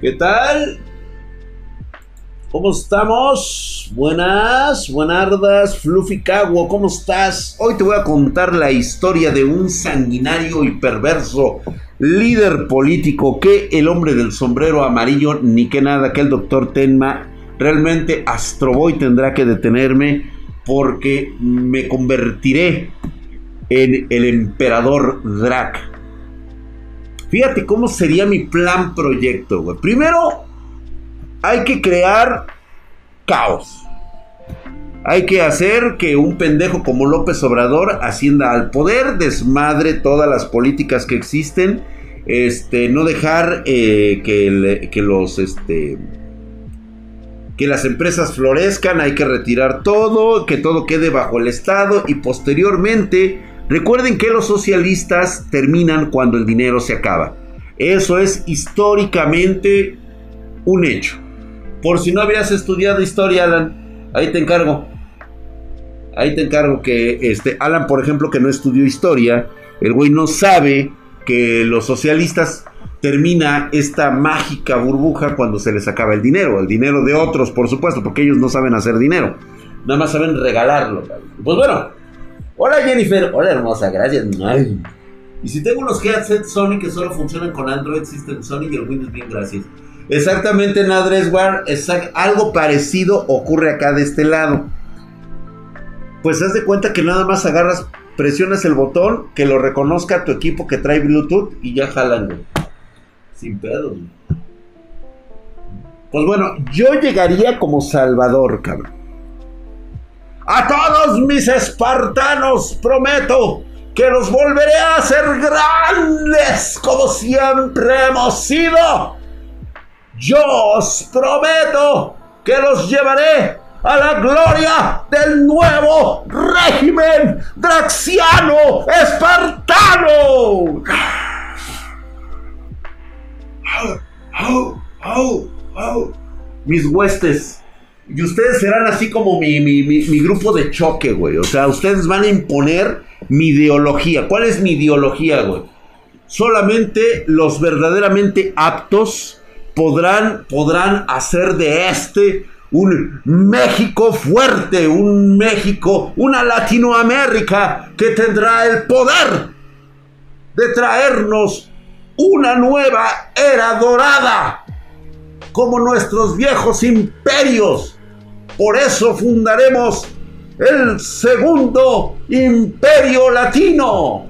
¿Qué tal? ¿Cómo estamos? Buenas, buenardas, Fluffy Caguo, ¿cómo estás? Hoy te voy a contar la historia de un sanguinario y perverso líder político que el hombre del sombrero amarillo, ni que nada, que el doctor Tenma, realmente Astroboy tendrá que detenerme porque me convertiré en el emperador Drac. Fíjate cómo sería mi plan proyecto, güey. Primero, hay que crear caos. Hay que hacer que un pendejo como López Obrador ascienda al poder, desmadre todas las políticas que existen, este, no dejar eh, que, que, los, este, que las empresas florezcan, hay que retirar todo, que todo quede bajo el Estado y posteriormente recuerden que los socialistas terminan cuando el dinero se acaba. Eso es históricamente un hecho. Por si no habías estudiado historia, Alan, ahí te encargo. Ahí te encargo que este Alan, por ejemplo, que no estudió historia, el güey no sabe que los socialistas termina esta mágica burbuja cuando se les acaba el dinero, el dinero de otros, por supuesto, porque ellos no saben hacer dinero, nada más saben regalarlo. Pues bueno, hola Jennifer, hola hermosa, gracias. Y si tengo unos headsets Sony que solo funcionan con Android System Sony y el Windows, bien, gracias. Exactamente, Nadreswar, algo parecido ocurre acá de este lado. Pues haz de cuenta que nada más agarras, presionas el botón, que lo reconozca tu equipo que trae Bluetooth y ya jalan, Sin pedo, Pues bueno, yo llegaría como Salvador, cabrón. A todos mis espartanos prometo que los volveré a hacer grandes como siempre hemos sido. Yo os prometo que los llevaré a la gloria del nuevo régimen draxiano espartano. Mis huestes. Y ustedes serán así como mi, mi grupo de choque, güey. O sea, ustedes van a imponer mi ideología. ¿Cuál es mi ideología, güey? Solamente los verdaderamente aptos podrán, podrán hacer de este un México fuerte, un México, una Latinoamérica que tendrá el poder de traernos una nueva era dorada, como nuestros viejos imperios. Por eso fundaremos el segundo imperio latino.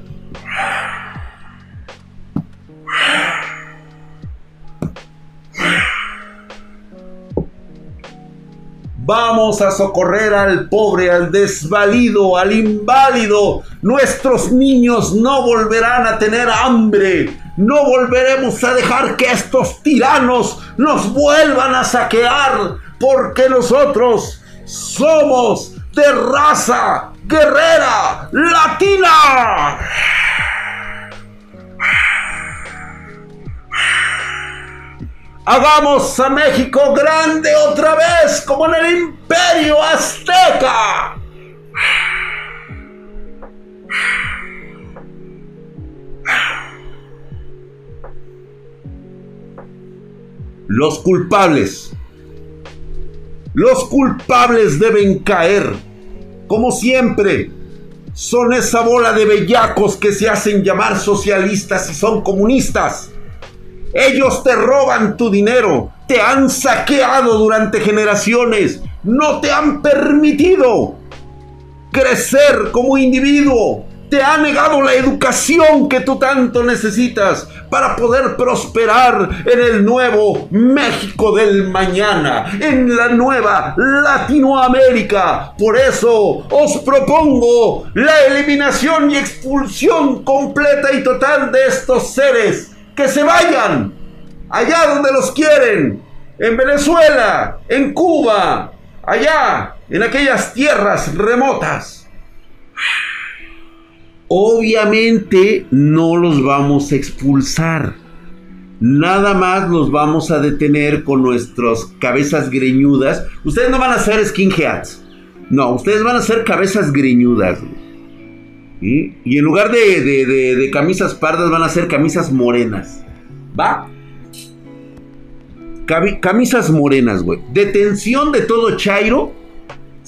Vamos a socorrer al pobre, al desvalido, al inválido. Nuestros niños no volverán a tener hambre. No volveremos a dejar que estos tiranos nos vuelvan a saquear. Porque nosotros somos de raza guerrera latina. Hagamos a México grande otra vez, como en el imperio azteca. Los culpables. Los culpables deben caer. Como siempre, son esa bola de bellacos que se hacen llamar socialistas y son comunistas. Ellos te roban tu dinero, te han saqueado durante generaciones, no te han permitido crecer como individuo, te ha negado la educación que tú tanto necesitas para poder prosperar en el nuevo México del mañana, en la nueva Latinoamérica. Por eso os propongo la eliminación y expulsión completa y total de estos seres que se vayan allá donde los quieren, en Venezuela, en Cuba, allá, en aquellas tierras remotas. Obviamente no los vamos a expulsar. Nada más los vamos a detener con nuestras cabezas greñudas. Ustedes no van a ser skinheads. No, ustedes van a ser cabezas greñudas. Y en lugar de, camisas pardas van a ser camisas morenas. ¿Va? camisas morenas, güey. Detención de todo Chairo,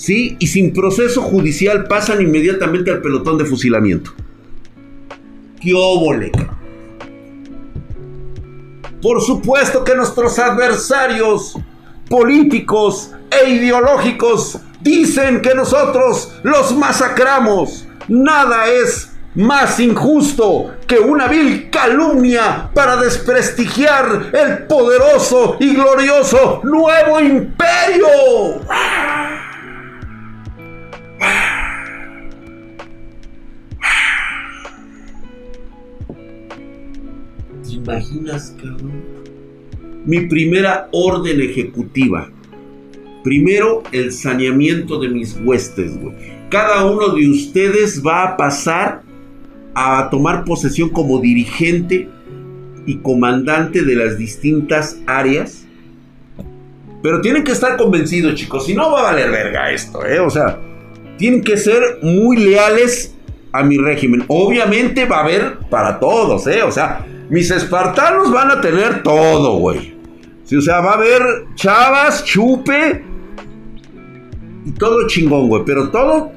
¿sí? Y sin proceso judicial pasan inmediatamente al pelotón de fusilamiento. ¡Qué óvole, Por supuesto que nuestros adversarios políticos e ideológicos dicen que nosotros los masacramos. Nada es más injusto que una vil calumnia para desprestigiar el poderoso y glorioso nuevo imperio. ¿Te imaginas, cabrón? Mi primera orden ejecutiva. Primero, el saneamiento de mis huestes, güey. Cada uno de ustedes va a pasar a tomar posesión como dirigente y comandante de las distintas áreas. Pero tienen que estar convencidos, chicos. Si no, va a valer verga esto, ¿eh? O sea, tienen que ser muy leales a mi régimen. Obviamente va a haber para todos, ¿eh? O sea, mis espartanos van a tener todo, güey. Sí, o sea, va a haber chavas, chupe y todo chingón, güey. Pero todo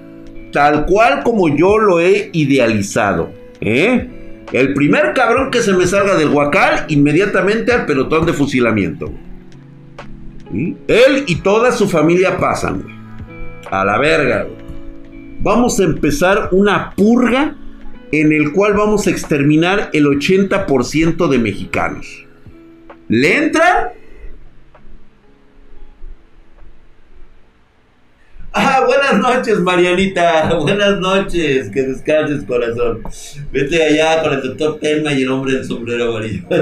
tal cual como yo lo he idealizado. ¿eh? El primer cabrón que se me salga del huacal, inmediatamente al pelotón de fusilamiento. Él y toda su familia pasan. A la verga. Vamos a empezar una purga en el cual vamos a exterminar el 80% de mexicanos. ¿Le entran? Ah, buenas noches, Marianita. Buenas noches. Que descanses, corazón. Vete allá con el doctor Tema y el hombre del sombrero amarillo.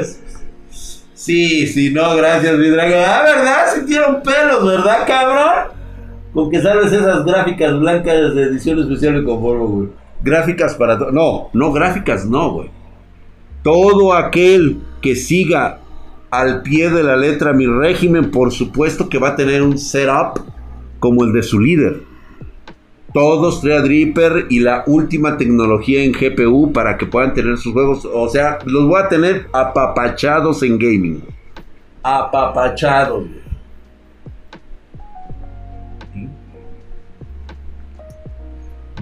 Sí, sí, no, gracias, mi draga. Ah, ¿verdad? Sintieron pelos, ¿verdad, cabrón? Con que sabes esas gráficas blancas de edición especial de conformo, güey. Gráficas para todo. No, no, gráficas no, güey. Todo aquel que siga al pie de la letra mi régimen, por supuesto que va a tener un setup como el de su líder. Todos Threadripper y la última tecnología en GPU para que puedan tener sus juegos. O sea, los voy a tener apapachados en gaming. Apapachados.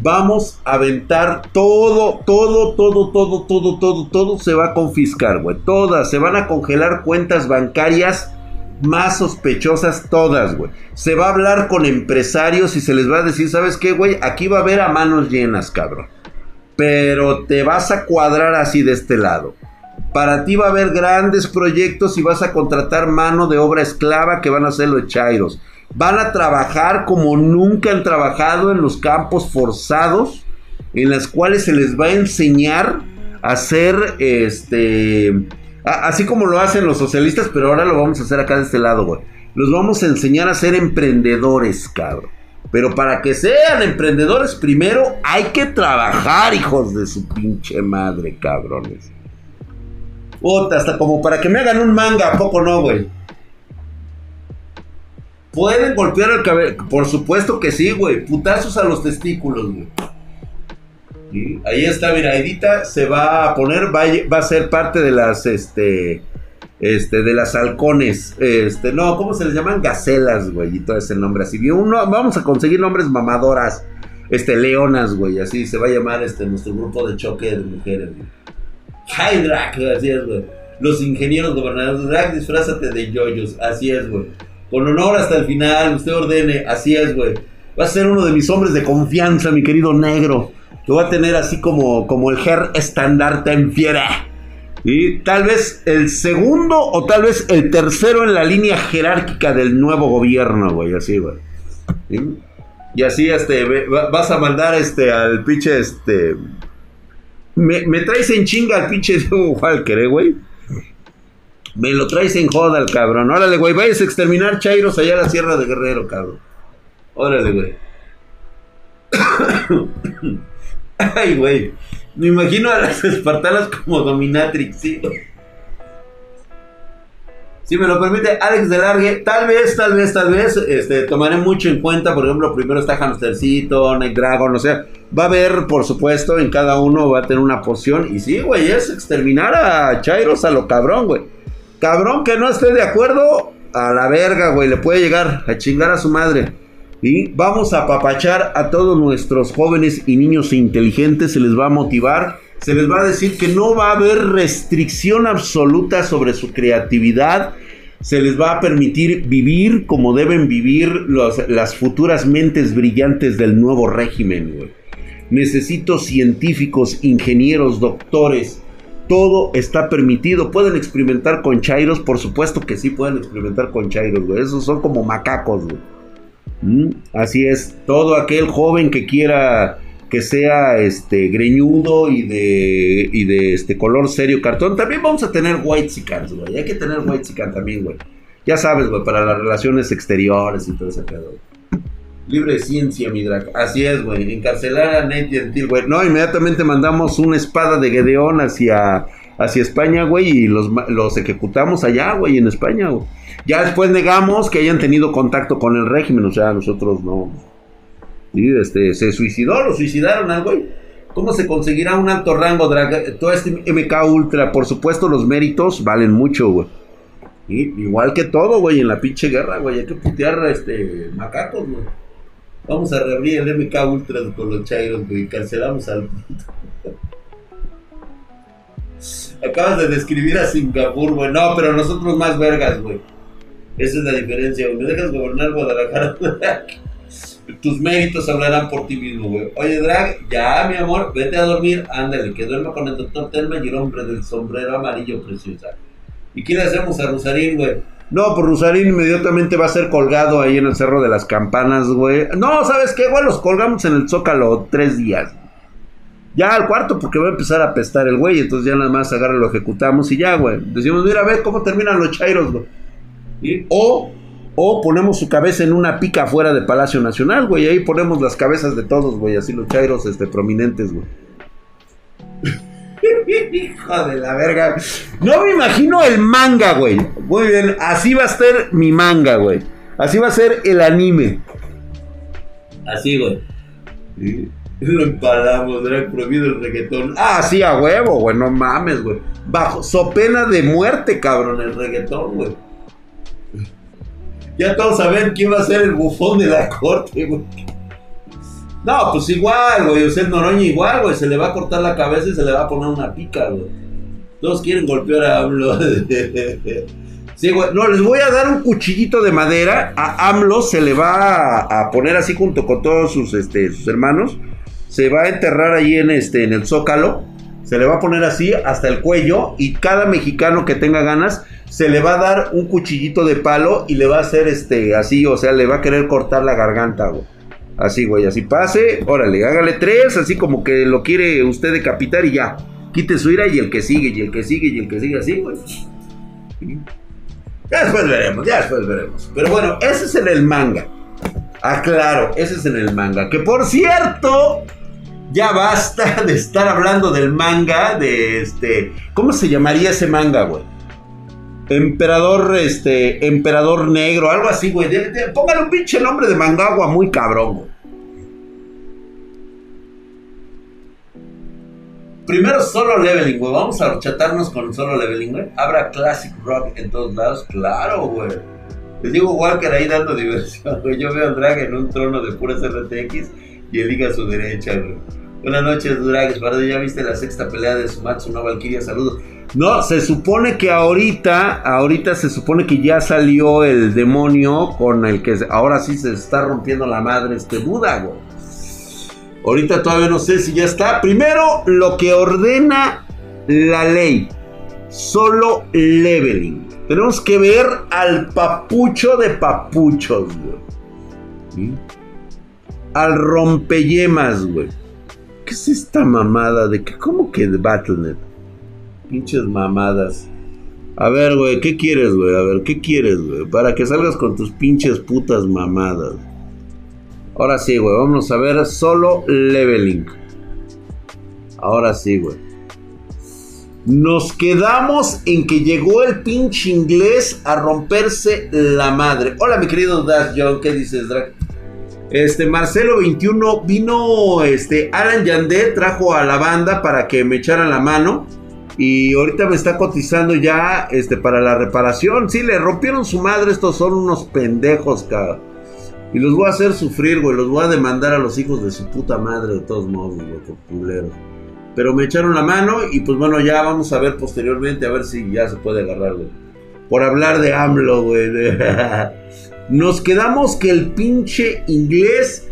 Vamos a aventar todo, todo, todo, todo, todo, todo, todo se va a confiscar, güey. Todas, se van a congelar cuentas bancarias más sospechosas todas, güey. Se va a hablar con empresarios y se les va a decir, ¿sabes qué, güey? Aquí va a haber a manos llenas, cabrón. Pero te vas a cuadrar así de este lado. Para ti va a haber grandes proyectos y vas a contratar mano de obra esclava que van a ser los chairos. Van a trabajar como nunca han trabajado en los campos forzados, en las cuales se les va a enseñar a hacer este Así como lo hacen los socialistas, pero ahora lo vamos a hacer acá de este lado, güey. Los vamos a enseñar a ser emprendedores, cabrón. Pero para que sean emprendedores, primero hay que trabajar, hijos de su pinche madre, cabrones. Puta, hasta como para que me hagan un manga, ¿a poco no, güey? Pueden golpear el cabello. Por supuesto que sí, güey. Putazos a los testículos, güey. Ahí está, mira, Edita se va a poner, va a, ser parte de las, este, este, de las halcones, este, no, ¿cómo se les llaman? Gacelas, güey, y todo ese nombre así. Uno, vamos a conseguir nombres mamadoras, este, leonas, güey, así se va a llamar, este, nuestro grupo de choque de mujeres, güey. Hydrak, así es, güey. Los ingenieros gobernadores, Drag, disfrázate de yoyos, así es, güey. Con honor hasta el final, usted ordene, así es, güey. Va a ser uno de mis hombres de confianza, mi querido negro. Lo va a tener así como, como el Her estandarte en fiera. Y tal vez el segundo o tal vez el tercero en la línea jerárquica del nuevo gobierno, güey. Así, güey. Y así, este, vas a mandar este al pinche, este. Me, traes en chinga al pinche Walker, eh, güey. Me lo traes en joda al cabrón. Órale, güey, vayas a exterminar chairos allá a la Sierra de Guerrero, cabrón. Órale, güey. Ay, güey. Me imagino a las espartanas como dominatrix, ¿sí? Si me lo permite, Alex de Largue, tal vez, tal vez, tal vez, este, tomaré mucho en cuenta, por ejemplo, primero está Hamstercito, Night Dragon, o sea, va a haber, por supuesto, en cada uno va a tener una poción, y sí, güey, es exterminar a Chairos a lo cabrón, güey. Cabrón que no esté de acuerdo, a la verga, güey, le puede llegar a chingar a su madre. Y vamos a apapachar a todos nuestros jóvenes y niños inteligentes, se les va a motivar, se les va a decir que no va a haber restricción absoluta sobre su creatividad, se les va a permitir vivir como deben vivir las futuras mentes brillantes del nuevo régimen, güey. Necesito científicos, ingenieros, doctores, todo está permitido. ¿Pueden experimentar con chairos? Por supuesto que sí pueden experimentar con chairos, güey. Esos son como macacos, güey. Mm, así es. Todo aquel joven que quiera que sea este greñudo y de y de este color serio cartón. También vamos a tener white sicans, güey. Hay que tener white sican también, güey. Ya sabes, güey, para las relaciones exteriores y todo ese pedo. Libre ciencia, mi drag. Así es, güey. Encarcelar a Nate Gentil, güey. No, inmediatamente mandamos una espada de Gedeón hacia, hacia España, güey. Y los, los ejecutamos allá, güey, en España, güey. Ya después negamos que hayan tenido contacto con el régimen. O sea, nosotros no. Y este, se suicidó, lo suicidaron al güey. ¿Cómo se conseguirá un alto rango drag? Todo este MK Ultra, por supuesto, los méritos valen mucho, güey. igual que todo, güey, en la pinche guerra, güey. Hay que putear este macacos, güey. Vamos a reabrir el MK Ultra con los Chairos, güey. Cancelamos al. Acabas de describir a Singapur, güey. No, pero nosotros más vergas, güey. Esa es la diferencia, güey. Me dejas gobernar Guadalajara. Tus méritos hablarán por ti mismo, güey. Oye, Drag, ya, mi amor, vete a dormir. Ándale, que duerma con el doctor Telma y el hombre del sombrero amarillo preciosa. ¿Y qué le hacemos a Rosarín, güey? No, por Rusarín inmediatamente va a ser colgado ahí en el Cerro de las Campanas, güey. No, ¿sabes qué, güey? Los colgamos en el Zócalo tres días. Ya al cuarto, porque va a empezar a pestar el güey. Entonces ya nada más agarra, lo ejecutamos y ya, güey. Decimos, mira, a ver cómo terminan los chairos, güey. O, o ponemos su cabeza en una pica afuera de Palacio Nacional, güey. Ahí ponemos las cabezas de todos, güey. Así los chairos este, prominentes, güey. Hijo de la verga. No me imagino el manga, güey. Muy bien, así va a ser mi manga, güey. Así va a ser el anime. Así, güey. Lo empalamos, era prohibido el reggaetón. Ah, sí, a huevo, güey, no mames, güey. Bajo, so pena de muerte, cabrón, el reggaetón, güey. Ya todos saben quién va a ser el bufón de la corte, güey. No, pues igual, güey. Usted Noroña igual, güey. Se le va a cortar la cabeza y se le va a poner una pica, güey. Todos quieren golpear a AMLO. sí, güey. No, les voy a dar un cuchillito de madera. A AMLO se le va a, poner así junto con todos sus, este, sus hermanos. Se va a enterrar ahí en, este, en el zócalo. Se le va a poner así hasta el cuello. Y cada mexicano que tenga ganas se le va a dar un cuchillito de palo y le va a hacer este así, o sea, le va a querer cortar la garganta, güey. Así, güey, así pase, órale, hágale tres, así como que lo quiere usted decapitar y ya. Quite su ira y el que sigue, y el que sigue, y el que sigue, así, güey. Ya después veremos, ya después veremos. Pero bueno, ese es en el manga. Ah, claro, ese es en el manga. Que por cierto, ya basta de estar hablando del manga, de este... ¿Cómo se llamaría ese manga, güey? Emperador, este, emperador negro, algo así, güey. Póngale un pinche nombre de mangagua muy cabrón, güey. Primero solo leveling, güey. Vamos a chatarnos con solo leveling, güey. Habrá classic rock en todos lados. Claro, güey. Les digo Walker ahí dando diversión, güey. Yo veo a Drag en un trono de puras RTX y eliga a su derecha, güey. Buenas noches, Drag. ¿Ya viste la sexta pelea de Sumatsu no Valkyria? Saludos. No, se supone que ahorita, ahorita se supone que ya salió el demonio con el que ahora sí se está rompiendo la madre este Buda, güey. Ahorita todavía no sé si ya está. Primero, lo que ordena la ley. Solo leveling. Tenemos que ver al papucho de papuchos, güey. Al rompeyemas, güey. ¿Qué es esta mamada de que, cómo que Battle.net? Pinches mamadas. A ver, güey, ¿qué quieres, güey? A ver, ¿qué quieres, güey? Para que salgas con tus pinches putas mamadas. Ahora sí, güey, vamos a ver solo leveling. Ahora sí, güey. Nos quedamos en que llegó el pinche inglés a romperse la madre. Hola, mi querido Dash John, ¿qué dices, Drag? Este, Marcelo 21 vino, este, Alan Yandé trajo a la banda para que me echaran la mano Y ahorita me está cotizando ya este, para la reparación. Sí, le rompieron su madre. Estos son unos pendejos, cabrón. Y los voy a hacer sufrir, güey. Los voy a demandar a los hijos de su puta madre, de todos modos, por culeros. Pero me echaron la mano y pues bueno, ya vamos a ver posteriormente a ver si ya se puede agarrar, güey. Por hablar de AMLO, güey. Nos quedamos que el pinche inglés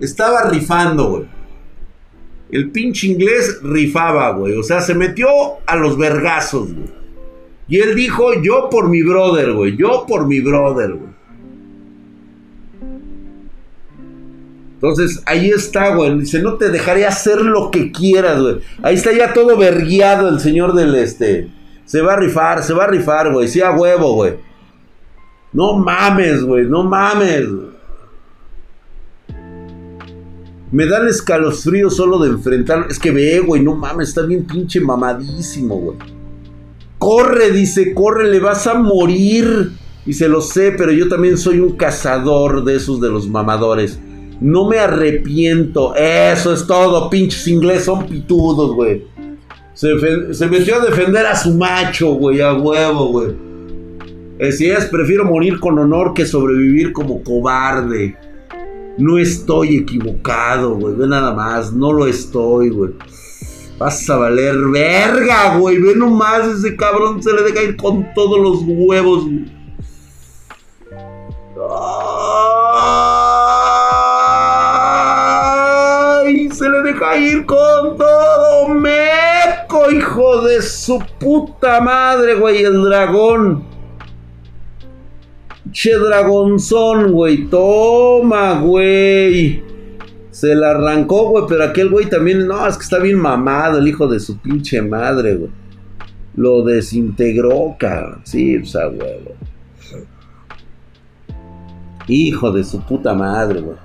estaba rifando, güey. El pinche inglés rifaba, güey. O sea, se metió a los vergazos, güey. Y él dijo, yo por mi brother, güey. Yo por mi brother, güey. Entonces, ahí está, güey. Dice, no te dejaré hacer lo que quieras, güey. Ahí está ya todo verguiado el señor del este. Se va a rifar, se va a rifar, güey. Sí, a huevo, güey. No mames, güey. No mames. Me dan escalofríos solo de enfrentar. Es que ve, güey, no mames, está bien pinche mamadísimo, güey. Corre, dice, corre, le vas a morir. Y se lo sé, pero yo también soy un cazador de esos de los mamadores. No me arrepiento. Eso es todo. Pinches ingleses son pitudos, güey. Se, metió a defender a su macho, güey, a huevo, güey. Si es, prefiero morir con honor que sobrevivir como cobarde. No estoy equivocado, güey. Ve nada más, no lo estoy, güey. Vas a valer verga, güey. Ve nomás, ese cabrón se le deja ir con todos los huevos, güey. ¡Ay! Deja con todo, meco, hijo de su puta madre, güey. El dragón. Che dragonzón, güey. Toma, güey. Se la arrancó, güey. Pero aquel güey también. No, es que está bien mamado el hijo de su pinche madre, güey. Lo desintegró, cabrón. Sí, pues a huevo. Hijo de su puta madre, güey.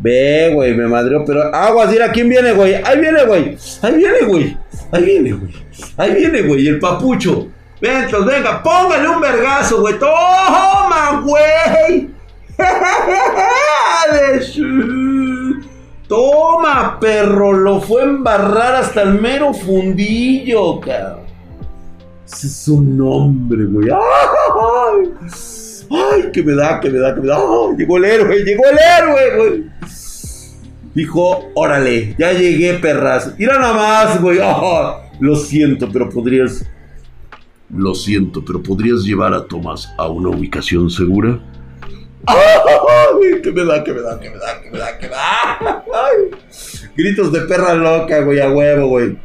Ve, güey, me madreó, pero aguas, mira, ¿quién viene, güey? Ahí viene, güey. Ahí viene, güey. Ahí viene, güey. Ahí viene, güey, el papucho. Ventos, venga, póngale un vergazo, güey. Toma, güey. Toma, perro. Lo fue a embarrar hasta el mero fundillo, cabrón. Ese es su nombre, güey. ¡Ay! ¡Ay! Que me da, que me da, que me da. llegó el héroe, llegó el héroe, güey. Dijo, órale, ya llegué, perras. Mira nada más, güey. lo siento, pero podrías lo siento, pero ¿podrías llevar a Tomás a una ubicación segura? ¡Ay! ¿Qué me da, qué me da, qué me da, qué me da, qué me da? Gritos de perra loca, güey, a huevo, güey.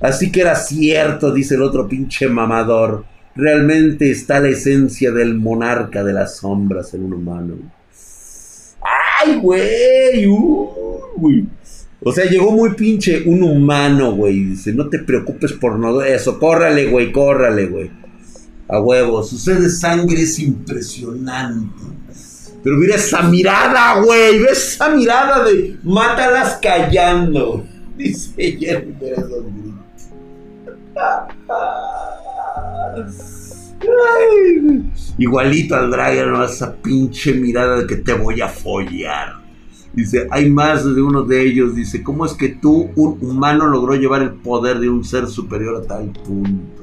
Así que era cierto, dice el otro pinche mamador. Realmente está la esencia del monarca de las sombras en un humano. ¡Ay, güey! ¡Uy! O sea, llegó muy pinche un humano, güey. Dice, no te preocupes por no eso. Córrale, güey, córrale, güey. A huevo. Su sed de sangre es impresionante. Pero mira esa mirada, güey. Ve esa mirada de mátalas callando. Dice Igualito al Dragon, esa pinche mirada de que te voy a follar. Dice, hay más de uno de ellos. Dice, ¿cómo es que tú, un humano, logró llevar el poder de un ser superior a tal punto?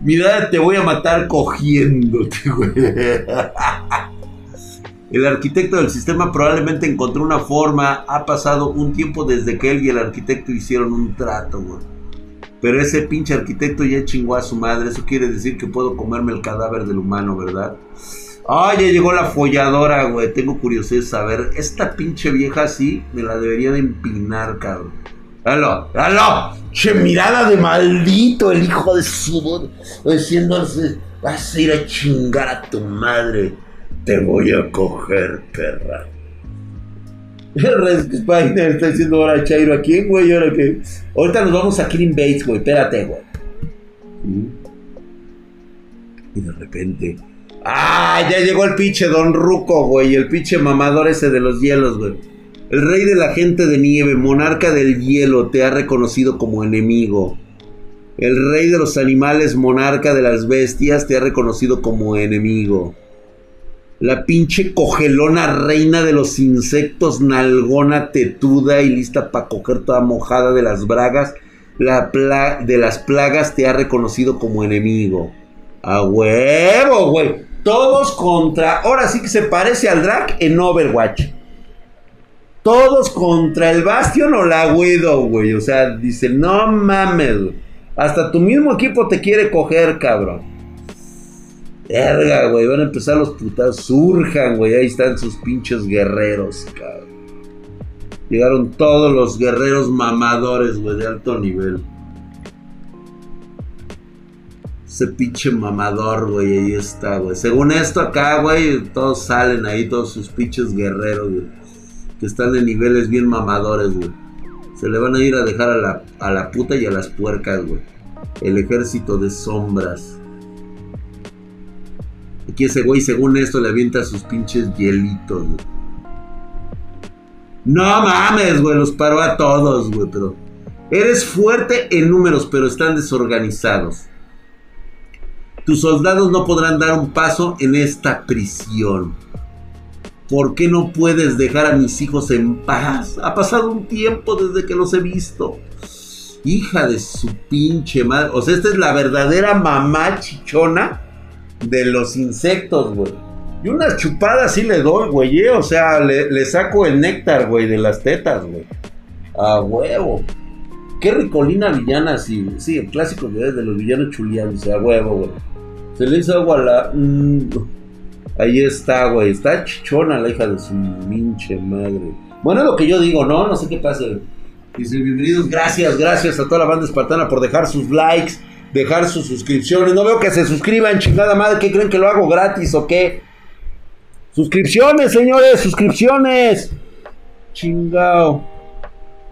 Mira, te voy a matar cogiéndote, güey. El arquitecto del sistema probablemente encontró una forma. Ha pasado un tiempo desde que él y el arquitecto hicieron un trato, güey. Pero ese pinche arquitecto ya chingó a su madre. Eso quiere decir que puedo comerme el cadáver del humano, ¿verdad? Ah, ya llegó la folladora, güey. Tengo curiosidad de saber. Esta pinche vieja así me la debería de empinar, cabrón. ¡Halo! ¡Halo! Che, mirada de maldito el hijo de su... Diciéndose, vas a ir a chingar a tu madre. Te voy a coger, perra. Spider está diciendo ahora Chairo a quién, güey. Ahora que. Ahorita nos vamos a Killing Bates, güey. Espérate, güey. Y de repente Ah, ya llegó el pinche Don Ruco, güey. El pinche mamador ese de los hielos, güey. El rey de la gente de nieve, monarca del hielo, te ha reconocido como enemigo. El rey de los animales, monarca de las bestias, te ha reconocido como enemigo. La pinche cogelona reina de los insectos, nalgona tetuda y lista para coger toda mojada de las bragas. La de las plagas te ha reconocido como enemigo. A huevo, güey. Todos contra. Ahora sí que se parece al drag en Overwatch. Todos contra el Bastion o la Widow, güey. O sea, dice, no mames, Hasta tu mismo equipo te quiere coger, cabrón. Verga, güey. Van a empezar los putados. Surjan, güey. Ahí están sus pinches guerreros, cabrón. Llegaron todos los guerreros mamadores, güey, de alto nivel. Ese pinche mamador, güey, ahí está, güey. Según esto acá, güey, todos salen ahí, todos sus pinches guerreros, güey. Que están en niveles bien mamadores, güey. Se le van a ir a dejar a la, a la puta y a las puercas, güey. El ejército de sombras. Aquí ese güey, según esto, le avienta sus pinches hielitos. No mames, güey, los paró a todos, güey, pero... Eres fuerte en números, pero están desorganizados. Tus soldados no podrán dar un paso en esta prisión. ¿Por qué no puedes dejar a mis hijos en paz? Ha pasado un tiempo desde que los he visto. Hija de su pinche madre. O sea, esta es la verdadera mamá chichona de los insectos, güey. Y una chupada sí le doy, güey. ¿eh? O sea, le, saco el néctar, güey, de las tetas, güey. A huevo. Qué ricolina villana, sí. Sí, el clásico de los villanos chulianos, a huevo, güey. Se le hizo agua a la. Mm, ahí está, güey. Está chichona la hija de su pinche madre. Bueno, es lo que yo digo, ¿no? No sé qué pasa. Dice, bienvenidos, gracias, gracias a toda la banda espartana por dejar sus likes, dejar sus suscripciones. No veo que se suscriban, chingada madre. ¿Qué creen que lo hago gratis o qué? Suscripciones, señores, suscripciones. Chingao.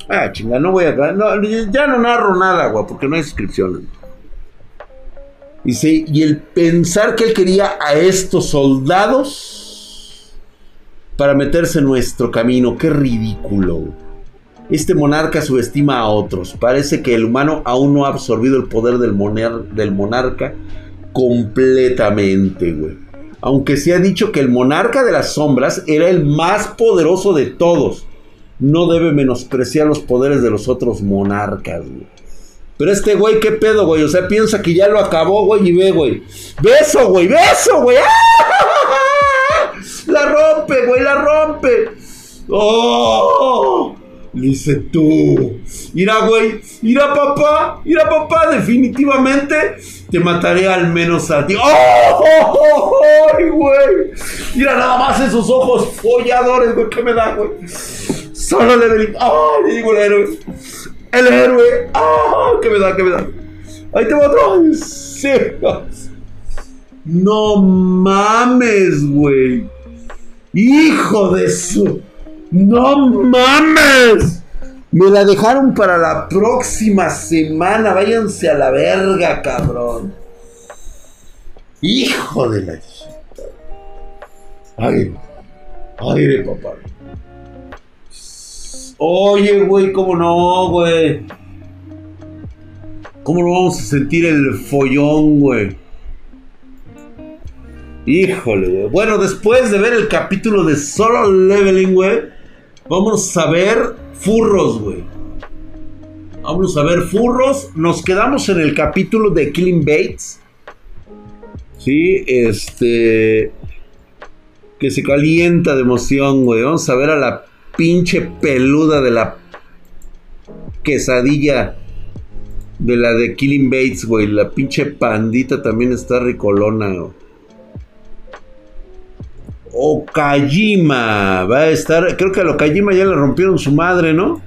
Ah, chinga, no voy a. No, ya no narro nada, güey, porque no hay suscripciones. Dice, y el pensar que él quería a estos soldados para meterse en nuestro camino, qué ridículo. Este monarca subestima a otros. Parece que el humano aún no ha absorbido el poder del, del monarca completamente, güey. Aunque se ha dicho que el monarca de las sombras era el más poderoso de todos. No debe menospreciar los poderes de los otros monarcas, güey. Pero este güey, ¿qué pedo, güey? O sea, piensa que ya lo acabó, güey, y ve, güey. Beso, güey, beso, güey. ¡Ah! La rompe, güey, la rompe. ¡Oh! Dice tú. Mira, güey. Mira, papá. Mira, papá. Definitivamente te mataré al menos a ti. ¡Oh! ¡Ay, güey! Mira nada más esos ojos folladores, güey. ¿Qué me da, güey? Solo le ¡Ay, ¡Oh! digo el héroe! el héroe. ¡Ah! ¿Qué me da? ¿Qué me da? Ahí te otro. Sí. No mames, güey. Hijo de su. No mames. Me la dejaron para la próxima semana. Váyanse a la verga, cabrón. Hijo de la Ay. Aire, papá. Oye, güey, ¿cómo no, güey? ¿Cómo no vamos a sentir el follón, güey? Híjole, güey. Bueno, después de ver el capítulo de Solo Leveling, güey, vamos a ver furros, güey. Vamos a ver furros. Nos quedamos en el capítulo de Killing Bates. Sí, este. Que se calienta de emoción, güey. Vamos a ver a la pinche peluda de la quesadilla de la de Killing Bates, güey. La pinche pandita también está ricolona, güey. Okajima va a estar. Creo que a Okajima ya le rompieron su madre, ¿no?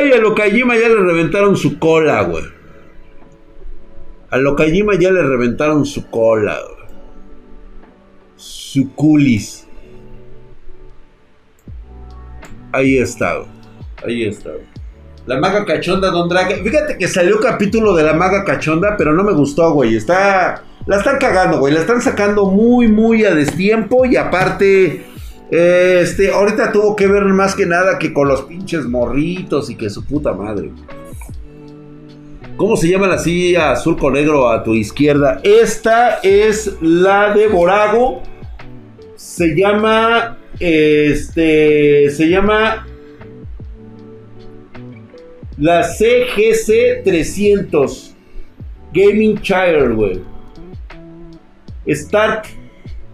Ay, a Okajima ya le reventaron su cola, güey. A Lokajima ya le reventaron su cola, su culis. Ahí está, ahí está. La maga cachonda, Don Drake. Fíjate que salió capítulo de la maga cachonda, pero no me gustó, güey. Está. La están cagando, güey. La están sacando muy, muy a destiempo. Y aparte. Este, ahorita tuvo que ver más que nada que con los pinches morritos y que su puta madre. ¿Cómo se llama la silla azul con negro a tu izquierda? Esta es la de Borago. Se llama. Este. Se llama. La CGC 300. Gaming Chair, güey. Start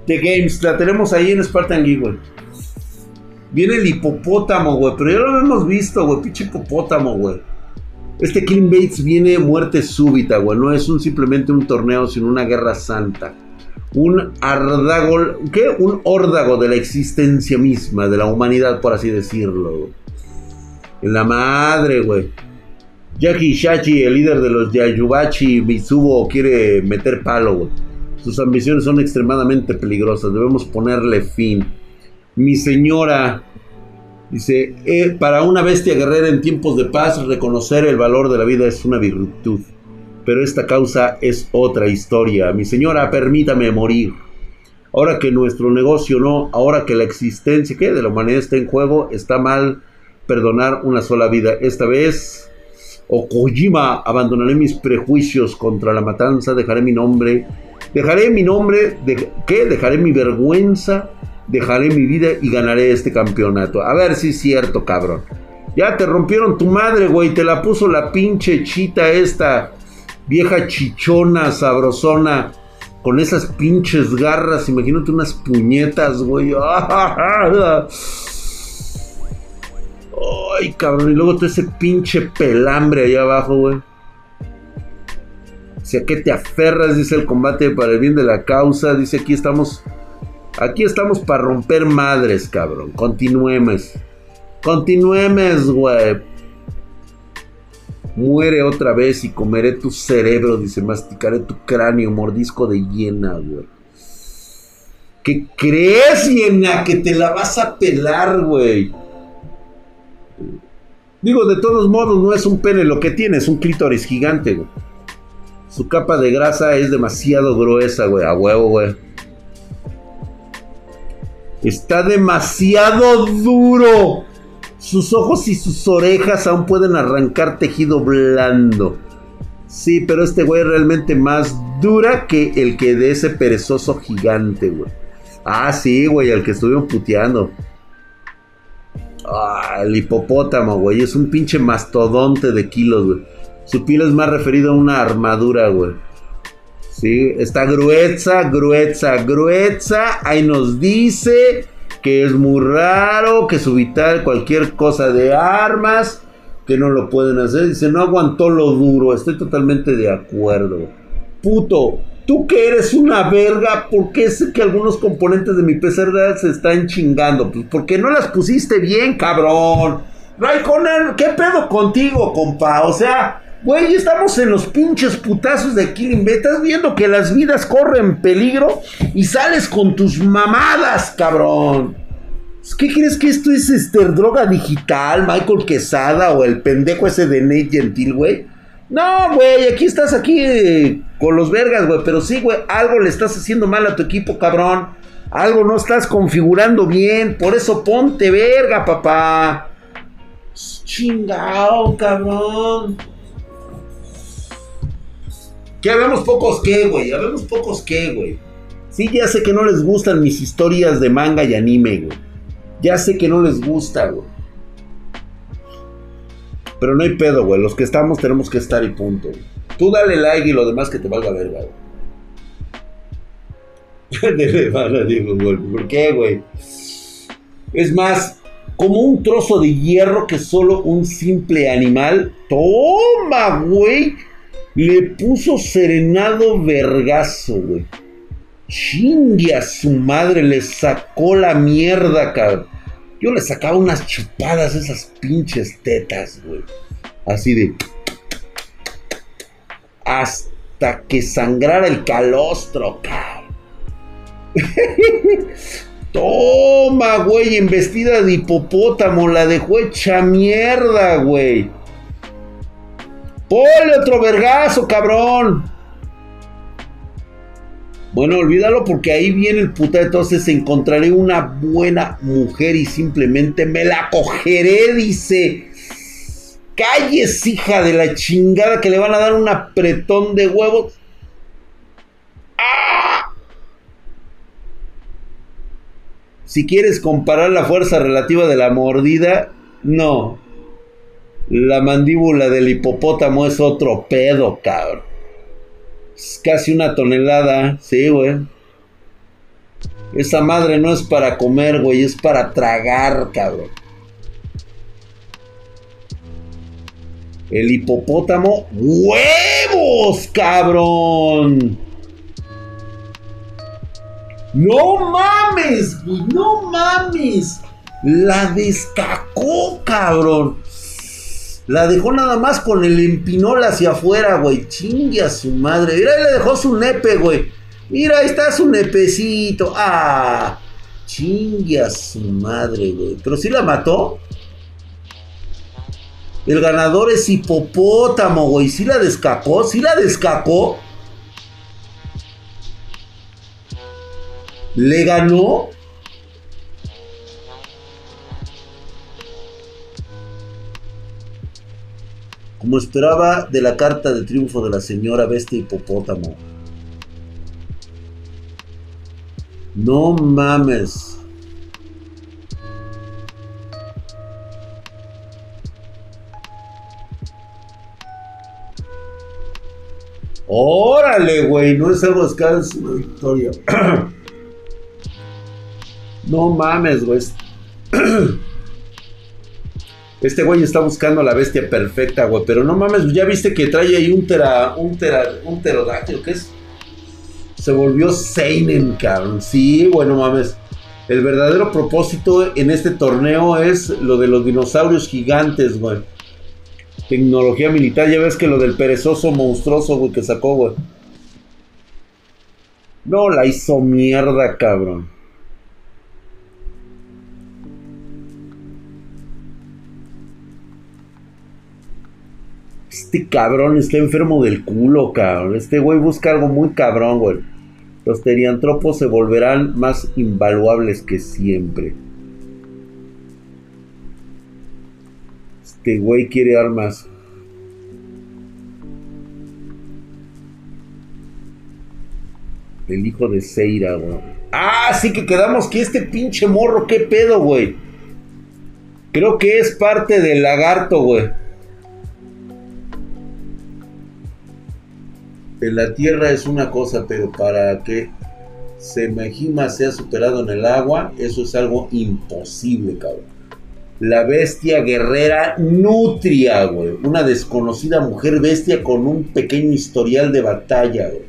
the Games. La tenemos ahí en Spartan Geek, güey. Viene el hipopótamo, güey. Pero ya lo hemos visto, güey. Pinche hipopótamo, güey. Este Clean Bates viene muerte súbita, güey. No es un, simplemente un torneo, sino una guerra santa. Un ardagol. ¿Qué? Un órdago de la existencia misma, de la humanidad, por así decirlo. La madre, güey. Jackie Shachi, el líder de los Yayubachi Mitsubo, quiere meter palo, güey. Sus ambiciones son extremadamente peligrosas. Debemos ponerle fin. Mi señora, dice, eh, para una bestia guerrera en tiempos de paz, reconocer el valor de la vida es una virtud. Pero esta causa es otra historia. Mi señora, permítame morir. Ahora que nuestro negocio no, ahora que la existencia ¿qué? de la humanidad está en juego, está mal perdonar una sola vida. Esta vez, Okojima, abandonaré mis prejuicios contra la matanza, dejaré mi nombre Dejaré mi nombre, de, ¿qué? Dejaré mi vergüenza, dejaré mi vida y ganaré este campeonato. A ver si es cierto, cabrón. Ya te rompieron tu madre, güey. Te la puso la pinche chita esta. Vieja chichona, sabrosona. Con esas pinches garras. Imagínate unas puñetas, güey. Ay, cabrón. Y luego todo ese pinche pelambre allá abajo, güey. Si a qué te aferras, dice el combate para el bien de la causa. Dice aquí estamos. Aquí estamos para romper madres, cabrón. Continuemos. Continuemos, güey. Muere otra vez y comeré tu cerebro, dice, masticaré tu cráneo, mordisco de hiena, güey. ¿Qué crees, hiena? Que te la vas a pelar, güey. Digo, de todos modos, no es un pene lo que tiene, es un clítoris gigante, güey. Su capa de grasa es demasiado gruesa, güey. A huevo, güey. Está demasiado duro. Sus ojos y sus orejas aún pueden arrancar tejido blando. Sí, pero este güey es realmente más dura que el que de ese perezoso gigante, güey. Ah, sí, güey, el que estuvieron puteando. Ah, el hipopótamo, güey. Es un pinche mastodonte de kilos, güey. Su piel es más referida a una armadura, güey. Sí, está gruesa, gruesa, gruesa. Ahí nos dice que es muy raro que su vital cualquier cosa de armas, que no lo pueden hacer. Dice, no aguantó lo duro. Estoy totalmente de acuerdo. Puto, tú que eres una verga, ¿por qué es que algunos componentes de mi PC se están chingando? Pues porque no las pusiste bien, cabrón. Raikkonen, ¿qué pedo contigo, compa? O sea, Güey, estamos en los pinches putazos de Killing Bet. Estás viendo que las vidas corren peligro y sales con tus mamadas, cabrón. ¿Qué crees que esto es este, droga digital, Michael Quesada o el pendejo ese de Nate Gentil, güey? No, güey, aquí estás aquí con los vergas, güey. Pero sí, güey, algo le estás haciendo mal a tu equipo, cabrón. Algo no estás configurando bien. Por eso ponte verga, papá. Chingao, cabrón. Que habemos pocos qué, güey. Habemos pocos qué, güey. Sí, ya sé que no les gustan mis historias de manga y anime, güey. Ya sé que no les gusta, güey. Pero no hay pedo, güey. Los que estamos tenemos que estar y punto. Tú dale like y lo demás que te valga verga, güey. ¿Por qué, güey? Es más, como un trozo de hierro que solo un simple animal. Toma, güey le puso serenado vergazo, güey. Chingue a su madre, le sacó la mierda, cabrón. Yo le sacaba unas chupadas a esas pinches tetas, güey. Así de. Hasta que sangrara el calostro, cabrón. Toma, güey, en vestida de hipopótamo, la dejó hecha mierda, güey. Ponle otro vergazo, cabrón. Bueno, olvídalo porque ahí viene el puta. Entonces encontraré una buena mujer y simplemente me la cogeré, dice. calles, hija de la chingada, que le van a dar un apretón de huevos. Si quieres comparar la fuerza relativa de la mordida, no. La mandíbula del hipopótamo es otro pedo, cabrón. Es casi una tonelada, sí, güey. Esa madre no es para comer, güey, es para tragar, cabrón. El hipopótamo. ¡Huevos, cabrón! No mames, güey, no mames. La descacó, cabrón. La dejó nada más con el empinol hacia afuera, güey. Chingue a su madre. Mira, ahí le dejó su nepe, güey. Mira, ahí está su nepecito. Ah, chingue a su madre, güey. Pero si la mató. El ganador es hipopótamo, güey. Si la descapó, si la descapó. Le ganó. Como esperaba de la carta de triunfo de la señora bestia hipopótamo. No mames. Órale, güey, no es algo es una victoria. no mames, güey. Este güey está buscando a la bestia perfecta, güey. Pero no mames, ya viste que trae ahí un tera, un tera, un pterodáctilo, ¿qué es? Se volvió Seinen, cabrón. Sí, bueno, mames. El verdadero propósito en este torneo es lo de los dinosaurios gigantes, güey tecnología militar. Ya ves que lo del perezoso monstruoso, güey, que sacó, güey. No, la hizo mierda, cabrón. Este cabrón está enfermo del culo, cabrón. Este güey busca algo muy cabrón, güey. Los teriantropos se volverán más invaluables que siempre. Este güey quiere armas. El hijo de Seira, güey. Ah, sí que quedamos que este pinche morro, qué pedo, güey. Creo que es parte del lagarto, güey. En la tierra es una cosa, pero para que Semejima sea superado en el agua, eso es algo imposible, cabrón la bestia guerrera Nutria, güey. Una desconocida mujer bestia con un pequeño historial de batalla, güey.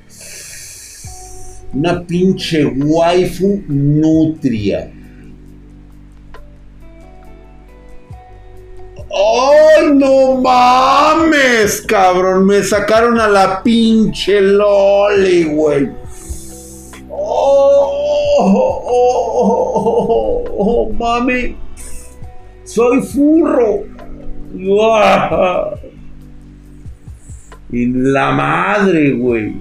Una pinche waifu Nutria. ¡Ay, no mames, cabrón! Me sacaron a la pinche Loli, güey. ¡Oh, oh, oh, oh, oh mami! soy furro. Y la madre, güey.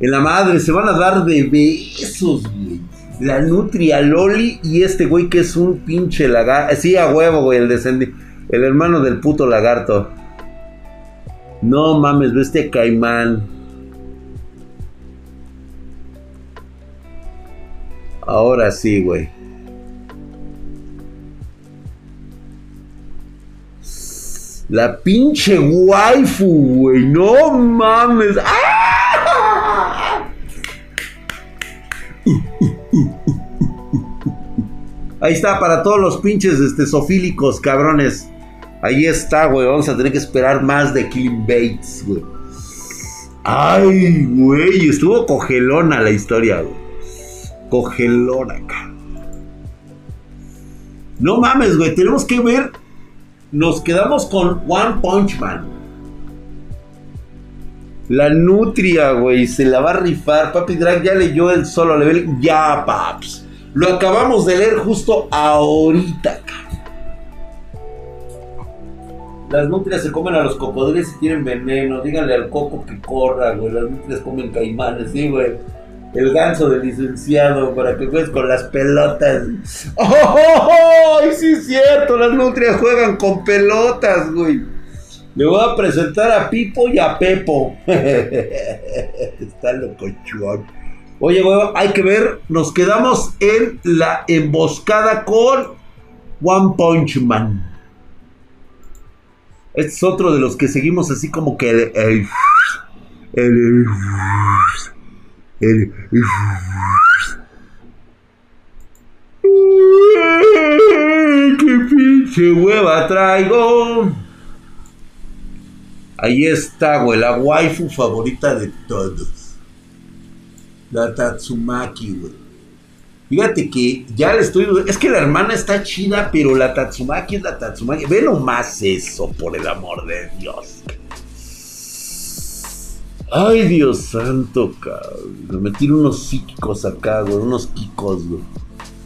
En la madre se van a dar de besos, güey. La Nutria Loli y este güey que es un pinche lagarto. Sí, a huevo, güey, el descendiente. El hermano del puto lagarto. No mames, ve este caimán. Ahora sí, güey. La pinche waifu, güey. No mames. ¡Ah! Ahí está, para todos los pinches este, sofílicos, cabrones. Ahí está, güey. Vamos a tener que esperar más de Killing Bates, güey. Ay, güey. Estuvo cogelona la historia, güey. Cogelona, cabrón. No mames, güey. Tenemos que ver nos quedamos con One Punch Man. La nutria, güey, se la va a rifar. Papi Drag ya leyó el solo level. Ya, paps. Lo acabamos de leer justo ahorita. Las nutrias se comen a los cocodrilos y tienen veneno. Díganle al coco que corra, güey. Las nutrias comen caimanes, sí, güey. el ganso del licenciado para que juegues con las pelotas. ¡Oh, oh, oh! sí es cierto! Las nutrias juegan con pelotas, güey. Le voy a presentar a Pipo y a Pepo. Está locochón. Oye, güey, hay que ver. Nos quedamos en la emboscada con One Punch Man. Este es otro de los que seguimos así como que el, el, el, el, ¡Qué pinche hueva traigo! Ahí está, güey, la waifu favorita de todos. La Tatsumaki, güey. Fíjate que ya le estoy. Es que la hermana está chida, pero la Tatsumaki es la Tatsumaki. Ve nomás eso, por el amor de Dios. Ay, Dios santo, cabrón. Me metí unos psíquicos acá, güey. Unos kikos, güey.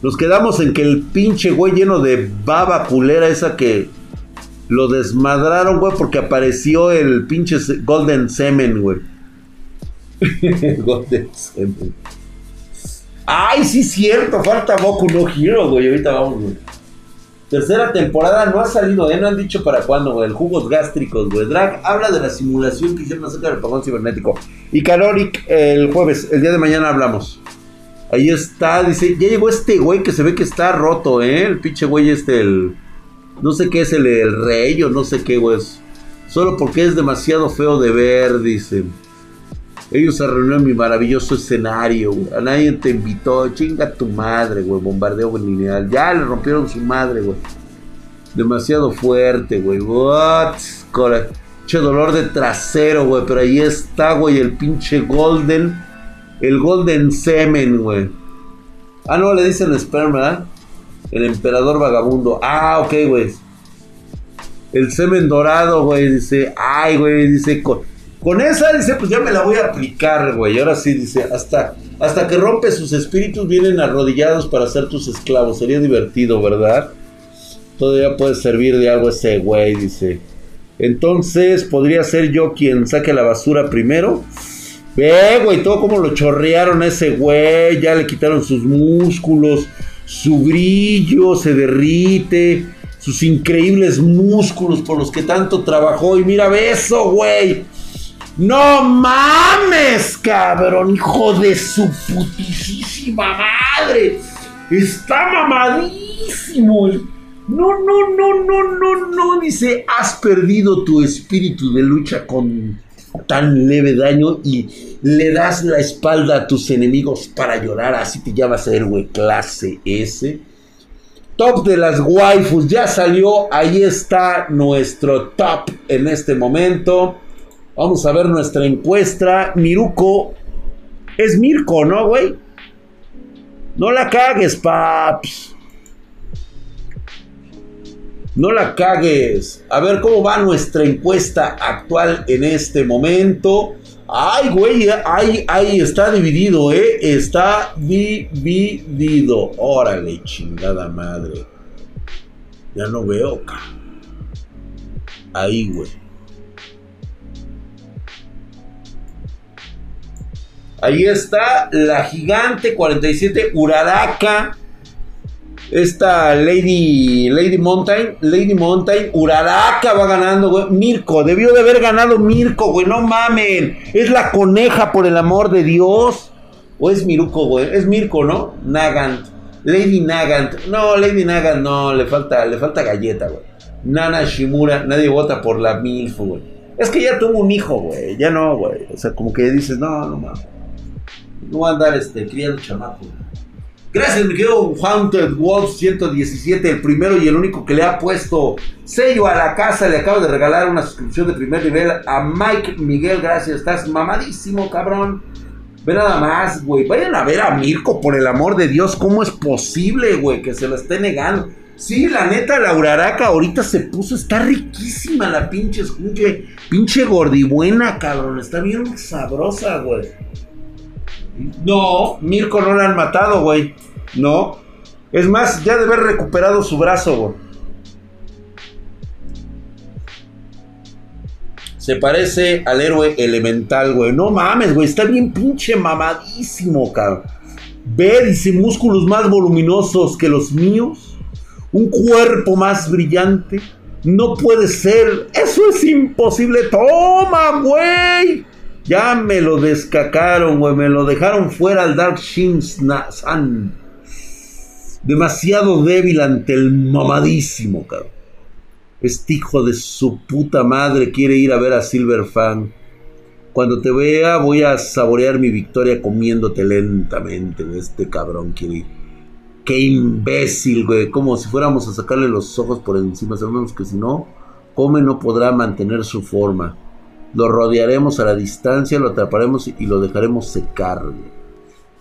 Nos quedamos en que el pinche güey lleno de baba culera esa que lo desmadraron, güey, porque apareció el pinche Golden Semen, güey. Golden. Ay, sí, cierto, falta Boku no Hero, güey. Ahorita vamos, güey. Tercera temporada no ha salido, ¿eh? No han dicho para cuándo, güey. Jugos gástricos, güey. Drag habla de la simulación que hicieron acerca del pagón cibernético. Y Caloric el jueves, el día de mañana hablamos. Ahí está, dice, ya llegó este güey que se ve que está roto, ¿eh? El pinche güey este, el... No sé qué es el, el rey o no sé qué, güey. Solo porque es demasiado feo de ver, dice. Ellos se reunieron en mi maravilloso escenario, güey. A nadie te invitó. Chinga tu madre, güey. Bombardeo lineal. Ya le rompieron su madre, güey. Demasiado fuerte, güey. What? Che dolor de trasero, güey. Pero ahí está, güey. El pinche Golden. El Golden Semen, güey. Ah, no, le dicen esperma, ¿verdad? El emperador vagabundo. Ah, ok, güey. El semen dorado, güey. Dice, ay, güey. Dice, con esa dice, pues ya me la voy a aplicar, güey. Ahora sí dice, hasta, hasta que rompe sus espíritus vienen arrodillados para ser tus esclavos. Sería divertido, ¿verdad? Todavía puede servir de algo ese güey, dice. Entonces, ¿podría ser yo quien saque la basura primero? Ve, güey, todo como lo chorrearon a ese güey. Ya le quitaron sus músculos, su brillo se derrite, sus increíbles músculos por los que tanto trabajó. Y mira, ve eso, güey. No mames, cabrón, hijo de su putísima madre. Está mamadísimo. No, no, no, no, no, no. Dice, has perdido tu espíritu de lucha con tan leve daño y le das la espalda a tus enemigos para llorar. Así te llamas héroe clase S. Top de las waifus ya salió. Ahí está nuestro top en este momento. Vamos a ver nuestra encuesta. Miruko. Es Mirko, ¿no, güey? No la cagues, paps. No la cagues. A ver cómo va nuestra encuesta actual en este momento. Ay, güey, ahí, ahí está dividido, ¿eh? Está dividido. Órale, chingada madre. Ya no veo, Ahí, güey. Ahí está la gigante 47 Uraraka. Esta Lady Lady Mountain, Lady Mountain, Uraraka va ganando, güey. Mirko, debió de haber ganado Mirko, güey. No mamen. Es la coneja, por el amor de Dios. O es Miruko, güey. Es Mirko, ¿no? Nagant. Lady Nagant. No, Lady Nagant, no. Le falta, le falta galleta, güey. Nana Shimura. Nadie vota por la MILF, güey. Es que ya tuvo un hijo, güey. Ya no, güey. O sea, como que dices, no, no mames. No va a andar este, criando chamaco. Gracias, mi querido Haunted Wolf 117, el primero y el único que le ha puesto sello a la casa. Le acabo de regalar una suscripción de primer nivel a Mike Miguel. Gracias, estás mamadísimo, cabrón. Ve nada más, güey. Vayan a ver a Mirko, por el amor de Dios. ¿Cómo es posible, güey, que se lo esté negando? Sí, la neta, la Uraraca ahorita se puso. Está riquísima la pinche escuche. Pinche gordibuena, cabrón. Está bien sabrosa, güey. No, Mirko no la han matado, güey. No. Es más, ya debe haber recuperado su brazo, güey. Se parece al héroe elemental, güey. No mames, güey. Está bien pinche mamadísimo, cabrón. Ve, dice, músculos más voluminosos que los míos. Un cuerpo más brillante. No puede ser. Eso es imposible. Toma, güey. Ya me lo descacaron, güey. Me lo dejaron fuera al Dark Shin San. Demasiado débil ante el mamadísimo, cabrón. Este hijo de su puta madre quiere ir a ver a Silver Fan. Cuando te vea voy a saborear mi victoria comiéndote lentamente, güey. Este cabrón quiere ir. Qué imbécil, güey. Como si fuéramos a sacarle los ojos por encima. Sabemos que si no, come no podrá mantener su forma. Lo rodearemos a la distancia, lo atraparemos y lo dejaremos secar.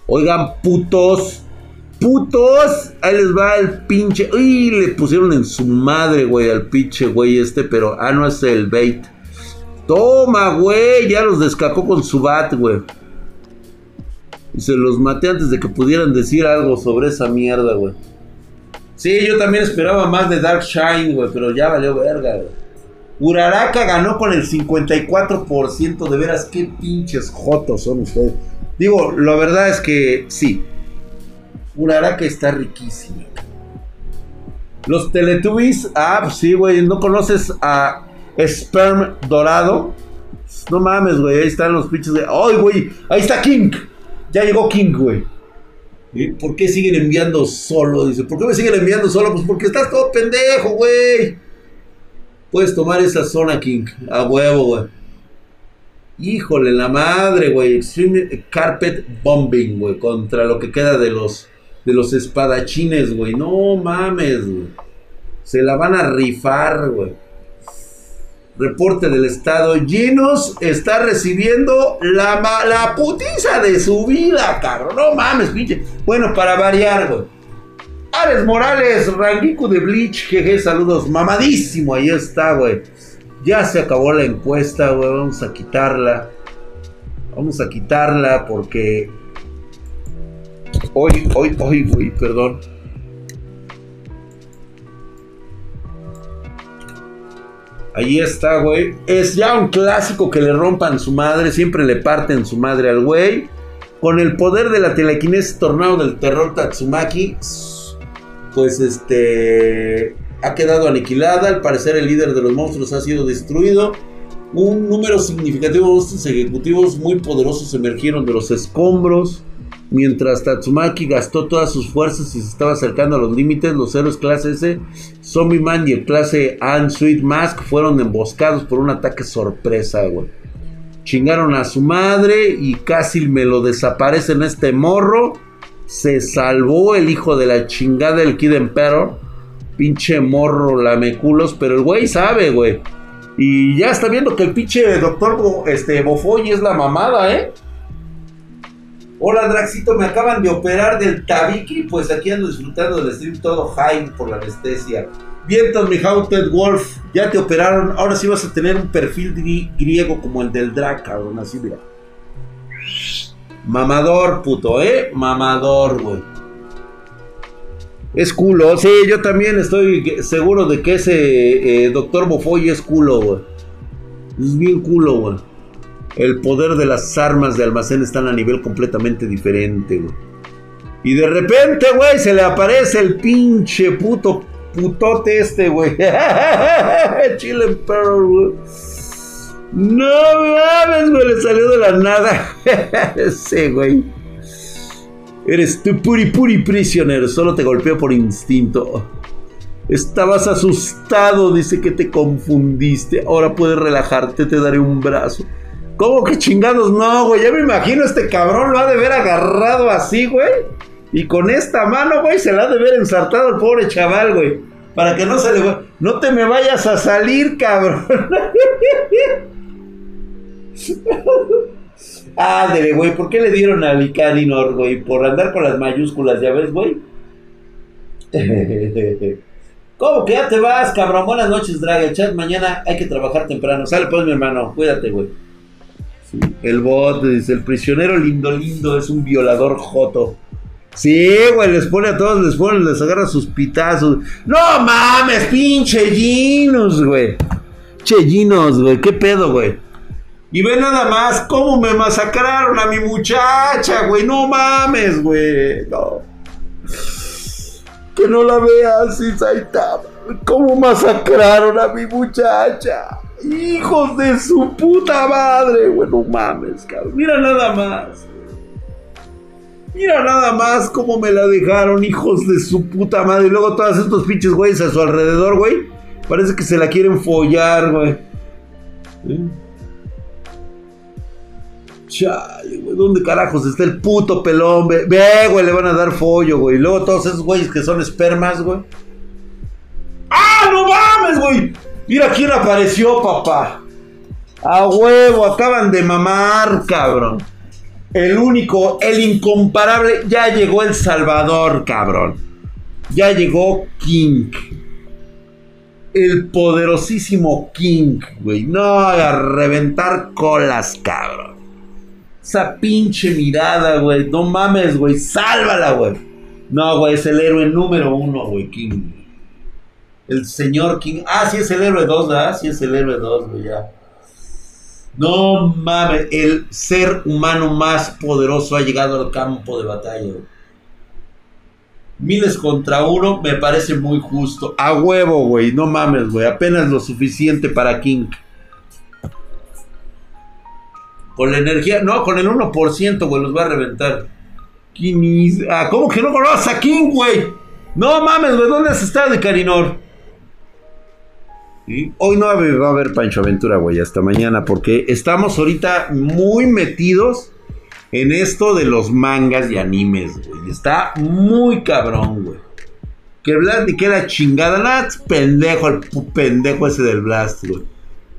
Oigan, putos. Putos. Ahí les va el pinche. Uy, le pusieron en su madre, güey, al pinche güey este. Pero, ah, no es el bait. Toma, güey. Ya los descacó con su bat, güey. Y se los maté antes de que pudieran decir algo sobre esa mierda, güey. Sí, yo también esperaba más de Dark Shine, güey. Pero ya valió verga, güey. Uraraka ganó con el 54%. De veras, qué pinches jotos son ustedes. Digo, la verdad es que sí. Uraraka está riquísimo. Los Teletubbies, ah, pues sí, güey. ¿No conoces a Sperm Dorado? No mames, güey. Ahí están los pinches de. ¡Ay, güey! Ahí está King. Ya llegó King, güey. ¿Por qué siguen enviando solo? Dice, ¿por qué me siguen enviando solo? Pues porque estás todo pendejo, güey. Puedes tomar esa zona, King. A huevo, güey. Híjole, la madre, güey. Extreme Carpet Bombing, güey. Contra lo que queda de los, de los espadachines, güey. No mames, güey. Se la van a rifar, güey. Reporte del estado. Genos está recibiendo la, la putiza de su vida, cabrón. No mames, pinche. Bueno, para variar, güey. Ares Morales, Rangiku de Bleach, jeje, saludos, mamadísimo, ahí está, güey. Ya se acabó la encuesta, güey, vamos a quitarla. Vamos a quitarla porque... Hoy, hoy, hoy, güey, perdón. Ahí está, güey. Es ya un clásico que le rompan su madre. Siempre le parten su madre al güey. Con el poder de la telequinesis tornado del terror Tatsumaki pues este ha quedado aniquilada. Al parecer el líder de los monstruos ha sido destruido. Un número significativo de monstruos ejecutivos muy poderosos emergieron de los escombros. Mientras Tatsumaki gastó todas sus fuerzas y se estaba acercando a los límites, los héroes clase S, Zombie Man y el clase Anne Mask fueron emboscados por un ataque sorpresa. Chingaron a su madre y casi me lo desaparecen este morro se salvó el hijo de la chingada del Kid Emperor. Pinche morro lameculos, pero el güey sabe, güey. Y ya está viendo que el pinche doctor este, Bofoy es la mamada, ¿eh? Hola Draxito, me acaban de operar del tabique, pues aquí ando disfrutando del stream todo high por la anestesia. Vientos, mi Haunted Wolf, ya te operaron, ahora sí vas a tener un perfil griego como el del drag, cabrón, así mira. Mamador, puto, ¿eh? Mamador, güey. Es culo. Sí, yo también estoy seguro de que ese eh, doctor Bofoy es culo, güey. Es bien culo, güey. El poder de las armas de almacén están a nivel completamente diferente, güey. Y de repente, güey, se le aparece el pinche puto putote este, güey. Chile Pearl, güey. No mames, güey, le salió de la nada. Ese, güey. Eres tu puri puri prisionero, solo te golpeo por instinto. Estabas asustado, dice que te confundiste. Ahora puedes relajarte, te daré un brazo. ¿Cómo que chingados? No, güey, ya me imagino este cabrón lo ha de ver agarrado así, güey. Y con esta mano, güey, se la ha de ver ensartado al pobre chaval, güey. Para que no se le... No te me vayas a salir, cabrón. Ándale, güey, ¿por qué le dieron a Licarinor, güey? Por andar con las mayúsculas, ¿ya ves, güey? ¿Cómo que ya te vas, cabrón? Buenas noches, Draga. Chat, mañana hay que trabajar temprano. Sale pues, mi hermano. Cuídate, güey. el bot dice, el prisionero lindo lindo es un violador joto. Sí, güey, les pone a todos, les pone, les agarra sus pitazos. No mames, pinche Ginus, güey. chellinos, güey. ¿Qué pedo, güey? Y ve nada más cómo me masacraron a mi muchacha, güey. No mames, güey. No. Que no la veas, Isaita. ¿Cómo masacraron a mi muchacha? Hijos de su puta madre, güey. No mames, cabrón. Mira nada más. Mira nada más cómo me la dejaron, hijos de su puta madre. Y luego todos estos pinches güeyes a su alrededor, güey. Parece que se la quieren follar, güey. Chale, güey. ¿Dónde carajos está el puto pelón? Ve, güey, le van a dar follo, güey. Y luego todos esos güeyes que son espermas, güey. ¡Ah, no mames, güey! Mira quién apareció, papá. A huevo, acaban de mamar, cabrón. El único, el incomparable, ya llegó El Salvador, cabrón. Ya llegó King. El poderosísimo King, güey. No, a reventar colas, cabrón. Esa pinche mirada, güey. No mames, güey. Sálvala, güey. No, güey, es el héroe número uno, güey, King. El señor King. Ah, sí es el héroe 2, ¿verdad? Sí es el héroe 2, güey, ya. No mames, el ser humano más poderoso ha llegado al campo de batalla, güey. Miles contra uno me parece muy justo. A huevo, güey. No mames, güey. Apenas lo suficiente para King. Con la energía, no, con el 1%, güey, los va a reventar. King Ah, ¿cómo que no conoces a King, güey? No mames, güey, ¿dónde has estado de Carinor? Hoy no va a haber Pancho Aventura, güey, hasta mañana, porque estamos ahorita muy metidos en esto de los mangas y animes, güey. Está muy cabrón, güey. Que Blast ni queda chingada, nada, pendejo, el pendejo ese del Blast, güey.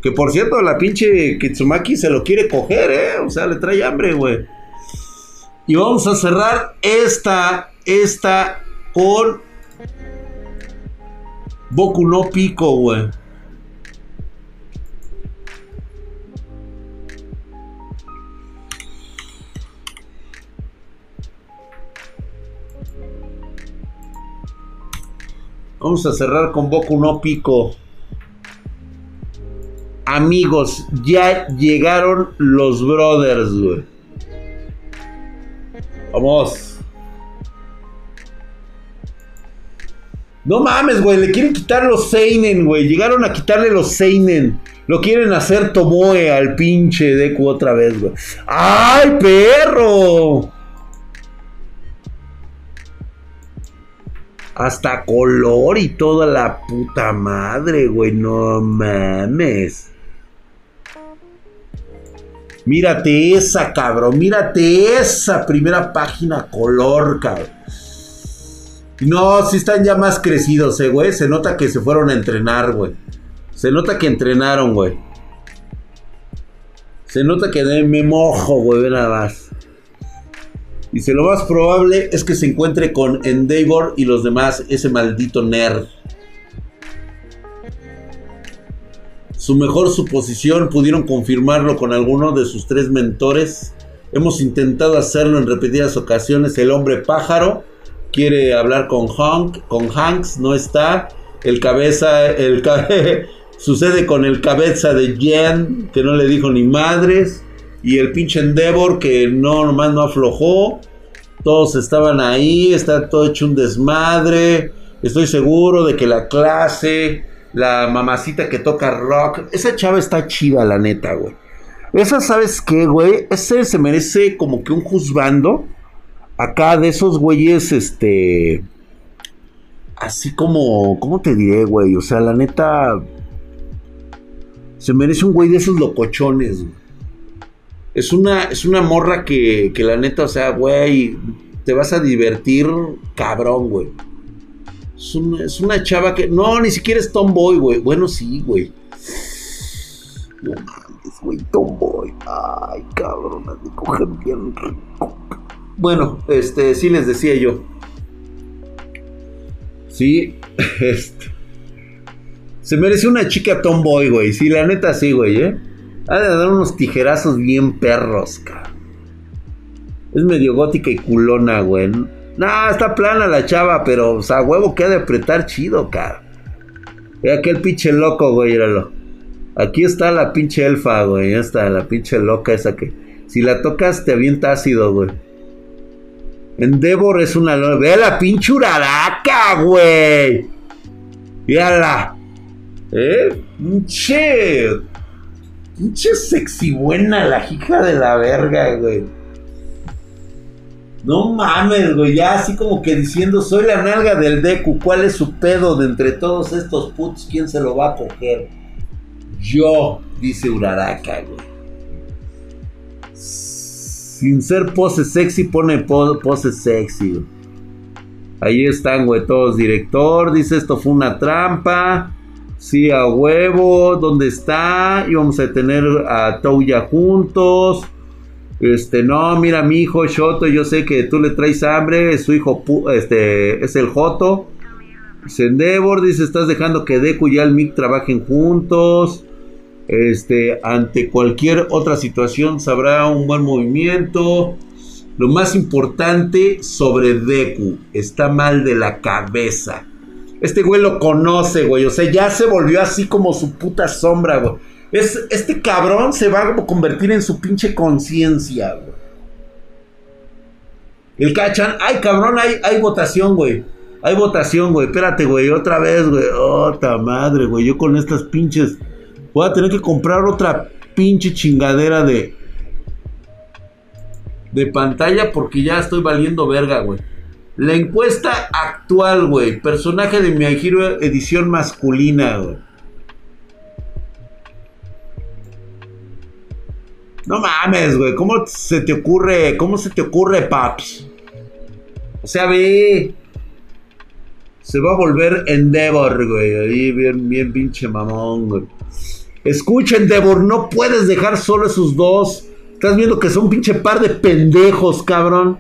Que por cierto, la pinche Kitsumaki se lo quiere coger, ¿eh? O sea, le trae hambre, güey. Y vamos a cerrar esta, esta con Boku no Pico, güey. Vamos a cerrar con Boku no Pico. Amigos, ya llegaron los brothers, güey. Vamos. No mames, güey, le quieren quitar los Seinen, güey. Llegaron a quitarle los Seinen. Lo quieren hacer Tomoe al pinche Deku otra vez, güey. ¡Ay, perro! Hasta color y toda la puta madre, güey. No mames. Mírate esa, cabrón. Mírate esa primera página color, cabrón. No, si están ya más crecidos, eh, güey. Se nota que se fueron a entrenar, güey. Se nota que entrenaron, güey. Se nota que me mojo, güey, nada más. Dice, lo más probable es que se encuentre con Endeavor y los demás, ese maldito nerd. Su mejor suposición pudieron confirmarlo con alguno de sus tres mentores. Hemos intentado hacerlo en repetidas ocasiones. El hombre pájaro quiere hablar con Hank, con Hanks, no está. El cabeza, el sucede con el cabeza de Jen, que no le dijo ni madres. Y el pinche Endeavor, que no nomás no aflojó. Todos estaban ahí, está todo hecho un desmadre. Estoy seguro de que la clase la mamacita que toca rock. Esa chava está chiva, la neta, güey. Esa, ¿sabes qué, güey? Ese se merece como que un juzgando. Acá de esos güeyes, este. Así como. ¿Cómo te diré, güey? O sea, la neta. Se merece un güey de esos locochones, güey. Es una, es una morra que, que la neta, o sea, güey, te vas a divertir cabrón, güey. Es una, chava que. No, ni siquiera es tomboy, güey. Bueno, sí, güey. No mames, güey, tomboy. Ay, cabrón, me cogen bien rico. Bueno, este, sí les decía yo. Sí, este. Se merece una chica tomboy, güey. Sí, la neta sí, güey, ¿eh? Ha de dar unos tijerazos bien perros, cabrón. Es medio gótica y culona, güey. Nah, está plana la chava, pero, o sea, huevo que ha de apretar chido, cara. Ve aquel pinche loco, güey, míralo. Aquí está la pinche elfa, güey. Esta, la pinche loca esa que. Si la tocas, te avienta ácido, güey. Endeavor es una. Ve la pinche uraraca, güey. Véala. ¿Eh? Pinche. Pinche sexy buena la hija de la verga, güey. No mames, güey. Ya así como que diciendo, soy la nalga del Deku. ¿Cuál es su pedo de entre todos estos putos? ¿Quién se lo va a coger? Yo, dice Uraraka, güey. Sin ser pose sexy, pone pose sexy, güey. Ahí están, güey, todos. Director, dice esto fue una trampa. Sí, a huevo. ¿Dónde está? Y vamos a tener a Touya juntos. Este, no, mira, mi hijo Shoto, yo sé que tú le traes hambre. Su hijo, este, es el Joto. Sendevor dice: Estás dejando que Deku y el Mick trabajen juntos. Este, ante cualquier otra situación sabrá un buen movimiento. Lo más importante sobre Deku, está mal de la cabeza. Este güey lo conoce, güey. O sea, ya se volvió así como su puta sombra, güey. Es, este cabrón se va a convertir en su pinche conciencia, güey. El cachan, ay cabrón, hay, hay votación, güey. Hay votación, güey. Espérate, güey. Otra vez, güey. Otra madre, güey. Yo con estas pinches Voy a tener que comprar otra pinche chingadera de. De pantalla porque ya estoy valiendo verga, güey. La encuesta actual, güey. Personaje de Mi Hero edición masculina, güey. No mames, güey. ¿Cómo se te ocurre? ¿Cómo se te ocurre, paps? O sea, ve. Se va a volver Endeavor, güey. Ahí bien, bien pinche mamón, güey. Escuchen, Devor, no puedes dejar solo esos dos. Estás viendo que son pinche par de pendejos, cabrón.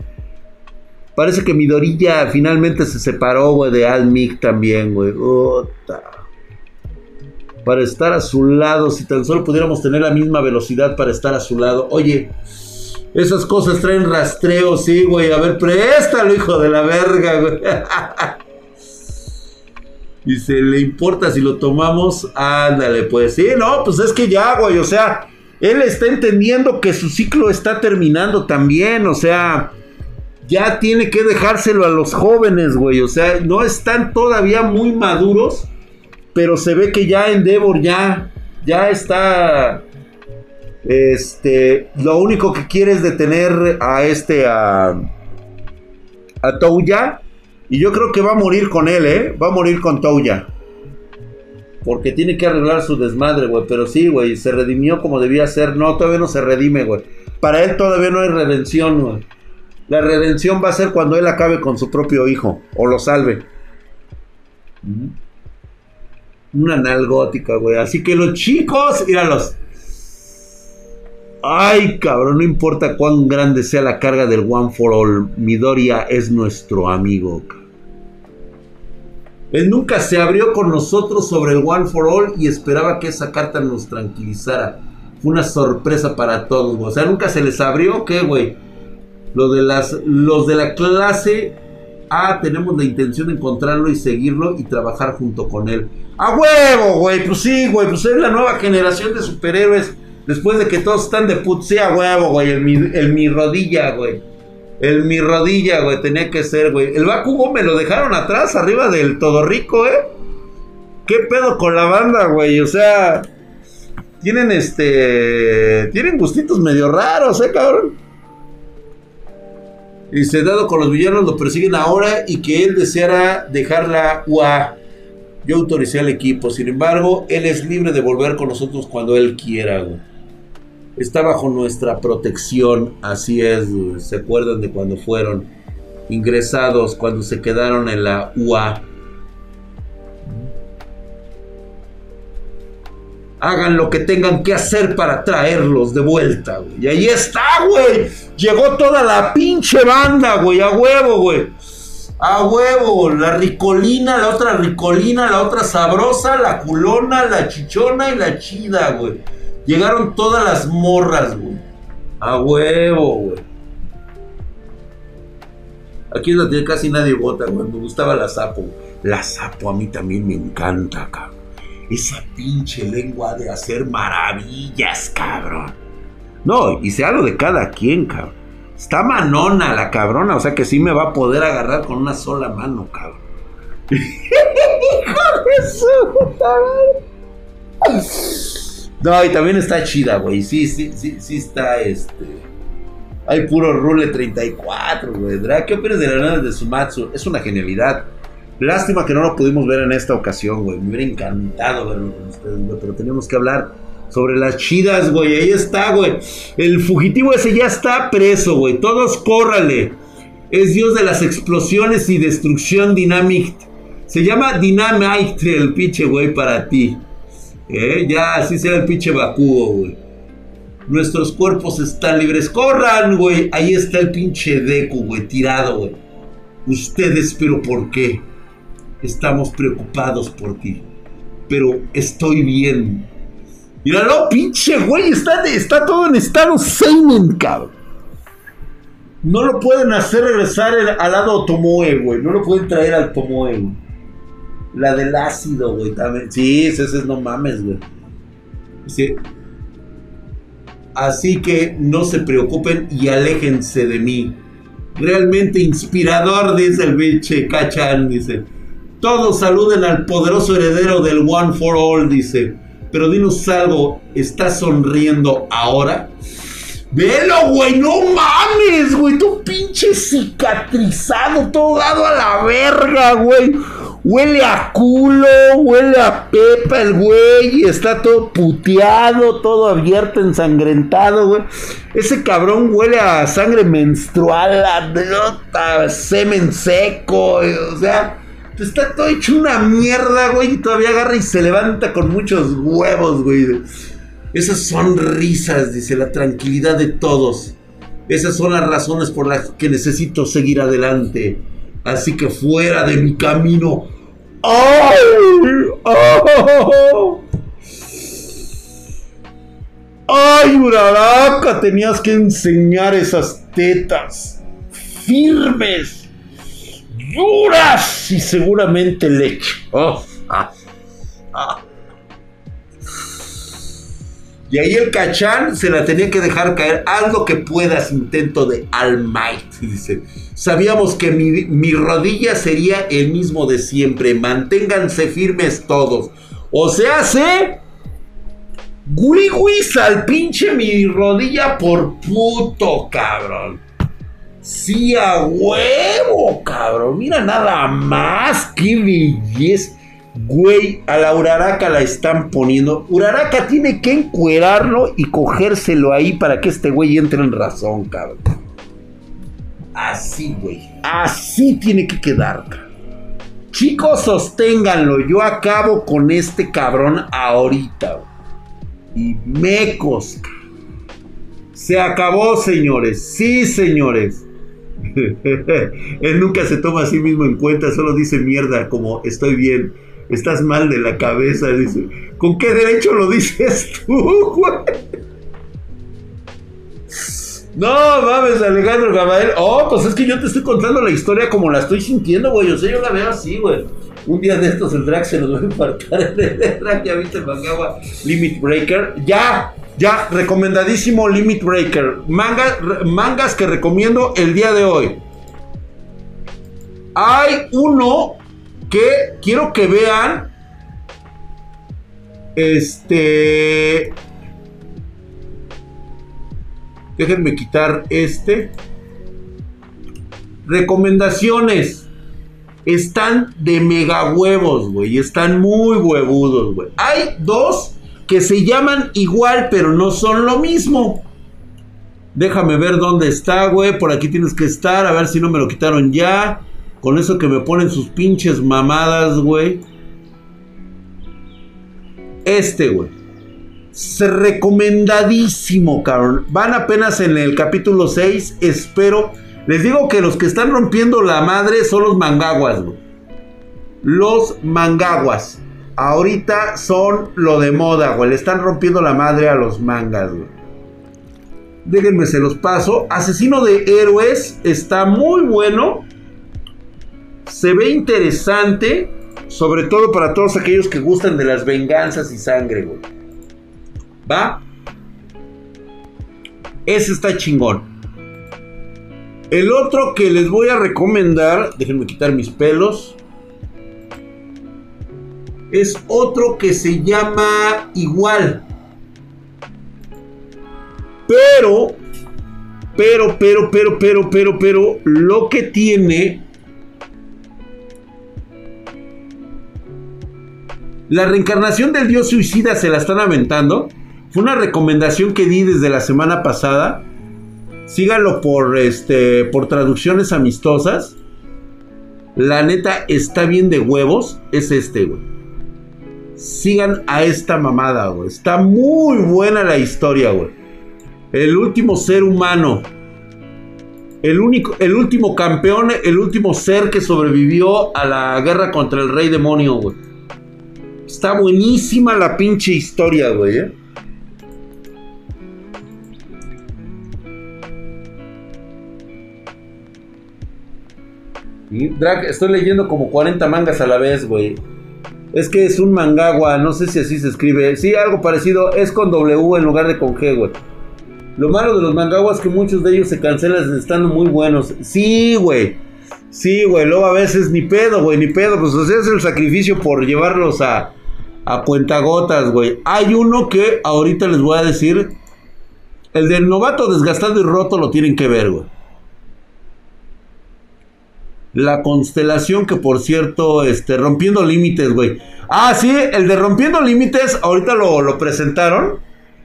Parece que Midorilla finalmente se separó, güey, de Almic también, güey. Para estar a su lado, si tan solo pudiéramos tener la misma velocidad para estar a su lado. Oye, esas cosas traen rastreo, sí, güey. A ver, préstalo, hijo de la verga, güey. Y se le importa si lo tomamos. Ándale, pues sí, no, pues es que ya, güey, o sea, él está entendiendo que su ciclo está terminando también, o sea, ya tiene que dejárselo a los jóvenes, güey, o sea, no están todavía muy maduros, pero se ve que ya Endeavor ya, ya está, este, lo único que quiere es detener a este, a, a Touya y yo creo que va a morir con él, ¿eh? Va a morir con Touya. Porque tiene que arreglar su desmadre, güey. Pero sí, güey, se redimió como debía ser. No, todavía no se redime, güey. Para él todavía no hay redención, güey. La redención va a ser cuando él acabe con su propio hijo. O lo salve. Una nalgótica, güey. Así que los chicos, míralos. Ay, cabrón, no importa cuán grande sea la carga del One for All, Midoriya es nuestro amigo. Él nunca se abrió con nosotros sobre el One for All y esperaba que esa carta nos tranquilizara. Fue una sorpresa para todos, O sea, nunca se les abrió, ¿qué, güey? Los de la clase A tenemos la intención de encontrarlo y seguirlo y trabajar junto con él. ¡A huevo, güey! Pues sí, güey, pues es la nueva generación de superhéroes. Después de que todos están de put, a huevo, güey. El mi, rodilla, güey. El mi rodilla, güey, tenía que ser, güey. El Bakugo me lo dejaron atrás, arriba del todo rico, ¿eh? ¿Qué pedo con la banda, güey? O sea, tienen este. Tienen gustitos medio raros, ¿eh, cabrón? Y se dado con los villanos lo persiguen ahora y que él deseara dejar la UA. Yo autoricé al equipo, sin embargo, él es libre de volver con nosotros cuando él quiera, está bajo nuestra protección, así es, se acuerdan de cuando fueron ingresados, cuando se quedaron en la UA. Hagan lo que tengan que hacer para traerlos de vuelta. Y ahí está, güey. Llegó toda la pinche banda, güey. A huevo, güey. A huevo. La ricolina, la otra ricolina, la otra sabrosa, la culona, la chichona y la chida, güey. Llegaron todas las morras, güey. A huevo, güey. Aquí es donde casi nadie vota, güey. Me gustaba la sapo. La sapo a mí también me encanta, cabrón. Esa pinche lengua de hacer maravillas, cabrón. No, y sea lo de cada quien, cabrón. Está manona la cabrona, o sea que sí me va a poder agarrar con una sola mano, cabrón. Hijo de su No, y también está chida, güey. Sí, sí, sí, sí está este. Hay puro rule 34, güey. ¿Qué opinas de la nada de Sumatsu? Es una genialidad. Lástima que no lo pudimos ver en esta ocasión, güey. Me hubiera encantado verlo con ustedes, güey. Pero teníamos que hablar sobre las chidas, güey. Ahí está, güey. El fugitivo ese ya está preso, güey. Todos córrale. Es dios de las explosiones y destrucción Dynamic. Se llama Dynamite el pinche, güey, para ti. ¿Eh? Ya, así será el pinche Bakugo, güey. Nuestros cuerpos están libres. ¡Corran, güey! Ahí está el pinche Deku, güey, tirado, güey. Ustedes, pero ¿por qué? Estamos preocupados por ti. Pero estoy bien. Míralo, pinche güey. Está, está todo en estado seinen, cabrón. No lo pueden hacer regresar al lado Tomoe, güey. No lo pueden traer al Tomoe. La del ácido, güey, también. Sí, ese es no mames, güey. Sí. Así que no se preocupen y aléjense de mí. Realmente inspirador, dice el biche Cachan, dice. Todos saluden al poderoso heredero del One for All, dice. Pero dinos algo, ¿estás sonriendo ahora? Velo, güey, no mames, güey, tú pinche cicatrizado, todo dado a la verga, güey. Huele a culo, huele a pepa el güey, está todo puteado, todo abierto, ensangrentado, güey. Ese cabrón huele a sangre menstrual, a semen seco, o sea Está todo hecho una mierda, güey. Y todavía agarra y se levanta con muchos huevos, güey. Esas son risas, dice, la tranquilidad de todos. Esas son las razones por las que necesito seguir adelante. Así que fuera de mi camino. ¡Ay! ¡Oh! ¡Ay, Uraraca! Tenías que enseñar esas tetas firmes duras y seguramente leche. Ah, ah. Y ahí el cachán se la tenía que dejar caer. Algo que puedas, intento de All Might. Dice: Sabíamos que mi, mi rodilla sería el mismo de siempre. Manténganse firmes todos. O sea, se. Guiguis al pinche mi rodilla por puto, cabrón. Sí, a huevo, cabrón. Mira nada más. Qué belleza. Güey, a la Uraraka la están poniendo. Uraraka tiene que encuerarlo y cogérselo ahí para que este güey entre en razón, cabrón. Así, güey. Así tiene que quedar, cabrón. Chicos, sosténganlo. Yo acabo con este cabrón ahorita. Y mecos. Se acabó, señores. Sí, señores. Él nunca se toma a sí mismo en cuenta, solo dice mierda, como estoy bien, estás mal de la cabeza, dice. ¿Con qué derecho lo dices tú, güey? No mames, Alejandro Gabriel. Oh, pues es que yo te estoy contando la historia como la estoy sintiendo, güey. O sea, yo la veo así, güey. Un día de estos el drag se nos va a infartar. El drag ya viste Mangaba Limit Breaker. ¡Ya! Ya, recomendadísimo Limit Breaker. mangas que recomiendo el día de hoy. Hay uno que quiero que vean. Este. Déjenme quitar este. Recomendaciones. Están de mega huevos, güey. Están muy huevudos, güey. Hay dos que se llaman igual, pero no son lo mismo. Déjame ver dónde está, güey. Por aquí tienes que estar. A ver si no me lo quitaron ya. Con eso que me ponen sus pinches mamadas, güey. Este, güey. Recomendadísimo, cabrón. Van apenas en el capítulo 6. Espero. Les digo que los que están rompiendo la madre son los mangaguas, güey. Los mangaguas ahorita son lo de moda, güey. Le están rompiendo la madre a los mangas, güey. Déjenme, se los paso. Asesino de héroes está muy bueno. Se ve interesante. Sobre todo para todos aquellos que gustan de las venganzas y sangre, güey. ¿Va? Ese está chingón. El otro que les voy a recomendar, déjenme quitar mis pelos, es otro que se llama igual. Pero, pero, pero, pero, pero, pero, pero, lo que tiene... La reencarnación del dios suicida se la están aventando. Fue una recomendación que di desde la semana pasada. Síganlo por, este, por traducciones amistosas. La neta está bien de huevos. Es este, güey. Sigan a esta mamada, güey. Está muy buena la historia, güey. El último ser humano. El, único, el último campeón, el último ser que sobrevivió a la guerra contra el rey demonio, güey. Está buenísima la pinche historia, güey. ¿eh? Estoy leyendo como 40 mangas a la vez, güey. Es que es un mangagua, no sé si así se escribe. Sí, algo parecido, es con W en lugar de con G, güey. Lo malo de los mangaguas es que muchos de ellos se cancelan estando muy buenos. Sí, güey. Sí, güey. Luego a veces ni pedo, güey, ni pedo. Pues o es el sacrificio por llevarlos a, a cuentagotas, güey. Hay uno que ahorita les voy a decir. El del novato desgastado y roto lo tienen que ver, güey. La constelación que por cierto, este, rompiendo límites, güey. Ah, sí, el de rompiendo límites, ahorita lo, lo presentaron.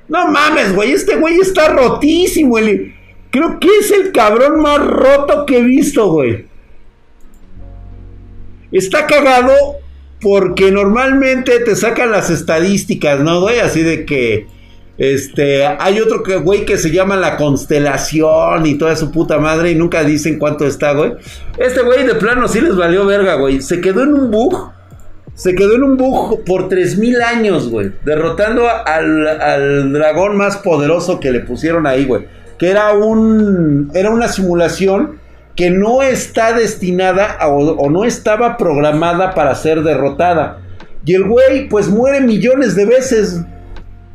No mames, güey, este güey está rotísimo. Creo que es el cabrón más roto que he visto, güey. Está cagado porque normalmente te sacan las estadísticas, ¿no, güey? Así de que este, hay otro que, güey, que se llama la constelación y toda su puta madre y nunca dicen cuánto está, güey. Este güey de plano sí les valió verga, güey. Se quedó en un bug. Se quedó en un bug por 3000 años, güey. Derrotando al, dragón más poderoso que le pusieron ahí, güey. Que era un. Era una simulación que no está destinada o no estaba programada para ser derrotada. Y el güey, pues muere millones de veces.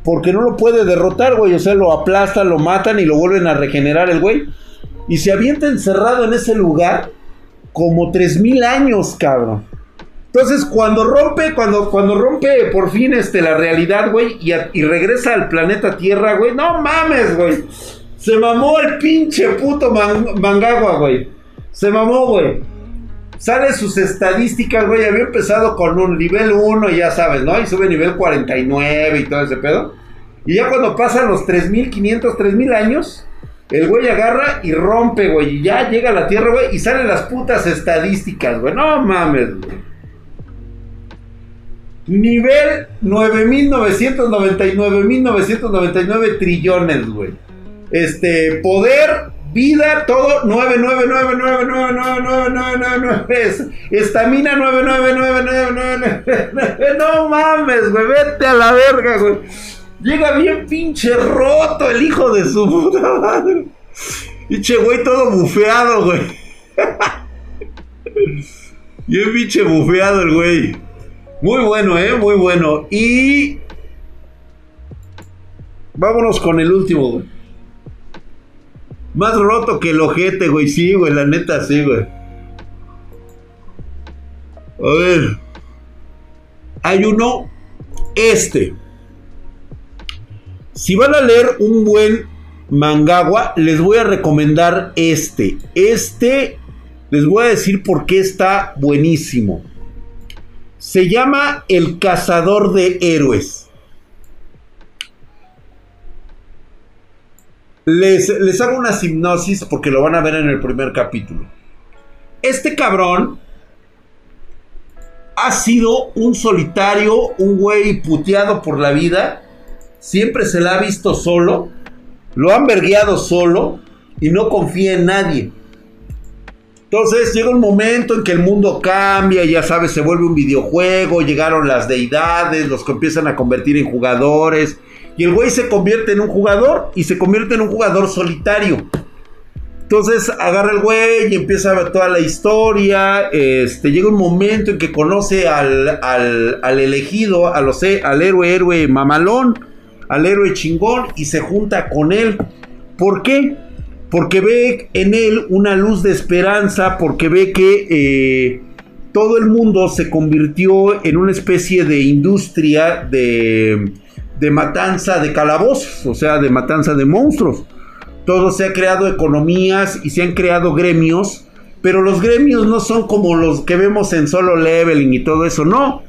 Porque no lo puede derrotar, güey. O sea, lo aplastan, lo matan y lo vuelven a regenerar el güey. Y se avienta encerrado en ese lugar como 3000 años, cabrón. Entonces, cuando rompe, cuando, cuando rompe por fin este, la realidad, güey, y, regresa al planeta Tierra, güey, no mames, güey. Se mamó el pinche puto mangagua, güey. Se mamó, güey. Sale sus estadísticas, güey. Había empezado con un nivel 1, ya sabes, ¿no? Y sube nivel 49 y todo ese pedo. Y ya cuando pasan los 3500, 3000 años, el güey agarra y rompe, güey. Y ya llega a la Tierra, güey. Y salen las putas estadísticas, güey. No mames, güey. Nivel 9.999.999 trillones, güey. Este, poder, vida, todo 999999999 Estamina 9999999 No mames, güey, vete a la verga, güey. Llega bien pinche roto el hijo de su puta madre. Pinche güey todo bufeado, güey. Bien pinche bufeado el güey. Muy bueno, ¿eh? Muy bueno. Y... Vámonos con el último, güey. Más roto que el ojete, güey. Sí, güey, la neta, sí, güey. A ver. Hay uno. Este. Si van a leer un buen mangagua, les voy a recomendar este. Este, les voy a decir por qué está buenísimo. Se llama El Cazador de Héroes. Les, les, hago una hipnosis porque lo van a ver en el primer capítulo. Este cabrón ha sido un solitario, un güey puteado por la vida. Siempre se la ha visto solo. Lo han vergueado solo y no confía en nadie. Entonces llega un momento en que el mundo cambia, ya sabes, se vuelve un videojuego, llegaron las deidades, los que empiezan a convertir en jugadores, y el güey se convierte en un jugador y se convierte en un jugador solitario. Entonces agarra el güey y empieza a ver toda la historia. Este, llega un momento en que conoce al, al, elegido, a al héroe, héroe mamalón, al héroe chingón y se junta con él. ¿Por qué? Porque ve en él una luz de esperanza, porque ve que eh, todo el mundo se convirtió en una especie de industria de, de matanza de calabozos, o sea, de matanza de monstruos todo se ha creado economías y se han creado gremios, pero los gremios no son como los que vemos en solo leveling y todo eso, no.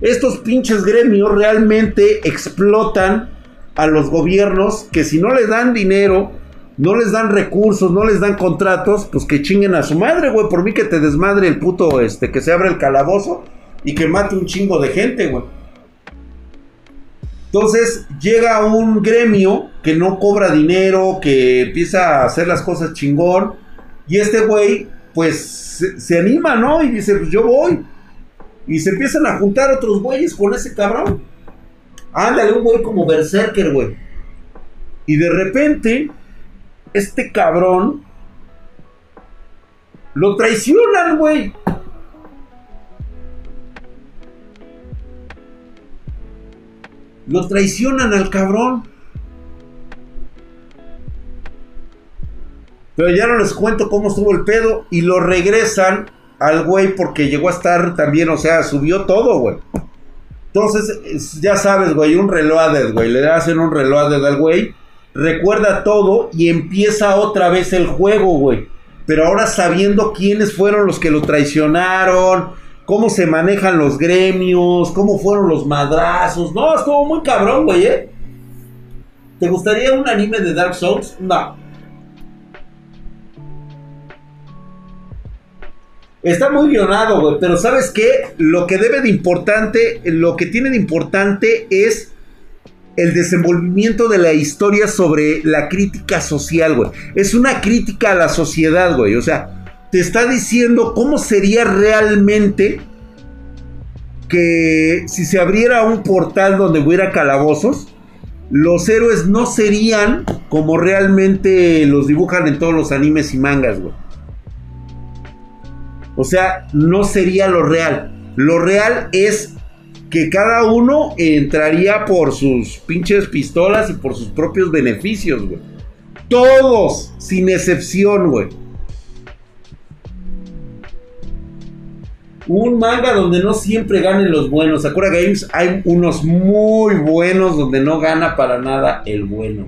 Estos pinches gremios realmente explotan a los gobiernos que si no les dan dinero, no les dan recursos, no les dan contratos, pues que chinguen a su madre, güey. Por mí que te desmadre el puto, este, que se abra el calabozo y que mate un chingo de gente, güey. Entonces llega un gremio que no cobra dinero, que empieza a hacer las cosas chingón. Y este güey, pues se, anima, ¿no? Y dice, pues yo voy. Y se empiezan a juntar otros güeyes con ese cabrón. Ándale, un güey como Berserker, güey. Y de repente, este cabrón lo traicionan, güey. Lo traicionan al cabrón. Pero ya no les cuento cómo estuvo el pedo. Y lo regresan al güey porque llegó a estar también, o sea, subió todo, güey. Entonces, ya sabes, güey, un reloaded, güey. Le hacen un reloaded al güey. Recuerda todo y empieza otra vez el juego, güey. Pero ahora sabiendo quiénes fueron los que lo traicionaron cómo se manejan los gremios, cómo fueron los madrazos. No, estuvo muy cabrón, güey, ¿eh? ¿Te gustaría un anime de Dark Souls? No. Está muy guionado, güey, pero ¿sabes qué? Lo que debe de importante, lo que tiene de importante es el desenvolvimiento de la historia sobre la crítica social, güey. Es una crítica a la sociedad, güey. O sea, te está diciendo cómo sería realmente que si se abriera un portal donde hubiera calabozos, los héroes no serían como realmente los dibujan en todos los animes y mangas, güey. O sea, no sería lo real. Lo real es que cada uno entraría por sus pinches pistolas y por sus propios beneficios, güey. Todos, sin excepción, güey. Un manga donde no siempre ganen los buenos. Sakura Games hay unos muy buenos donde no gana para nada el bueno.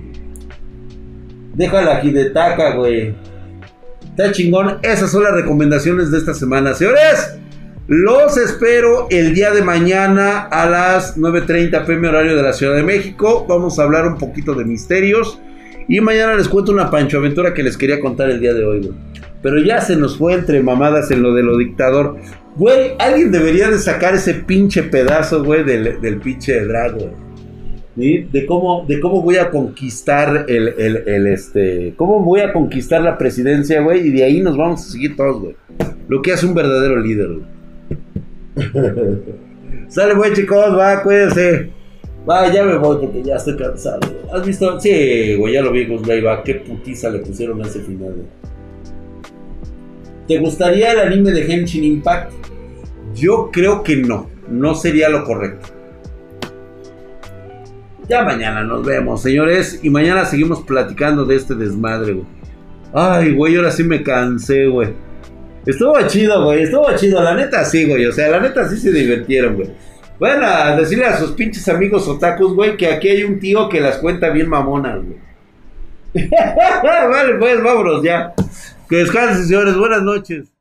Déjala aquí de taca, güey. Está chingón. Esas son las recomendaciones de esta semana. Señores, los espero el día de mañana a las 9.30 pm horario de la Ciudad de México. Vamos a hablar un poquito de misterios. Y mañana les cuento una pancho aventura que les quería contar el día de hoy, güey. Pero ya se nos fue entre mamadas en lo de lo dictador. Güey, alguien debería de sacar ese pinche pedazo, güey, del, del pinche drag, De cómo, de cómo voy a conquistar el, el, este. Cómo voy a conquistar la presidencia, güey. Y de ahí nos vamos a seguir todos, güey. Lo que hace un verdadero líder, güey. Sale, güey, chicos, va, cuídense. Va, ya me voy porque ya estoy cansado. ¿Has visto? Sí, güey, ya lo vi, güey, va. Qué putiza le pusieron a ese final, güey. ¿Te gustaría el anime de Henshin Impact? Yo creo que no, no sería lo correcto. Ya mañana nos vemos, señores, y mañana seguimos platicando de este desmadre, güey. Ay, güey, ahora sí me cansé, güey. Estuvo chido, güey, estuvo chido, la neta sí, güey, o sea, la neta sí se divirtieron, güey. Bueno, a decirle a sus pinches amigos otakus, güey, que aquí hay un tío que las cuenta bien mamonas, güey. vale, pues vámonos ya. Que descansen, señores. Buenas noches.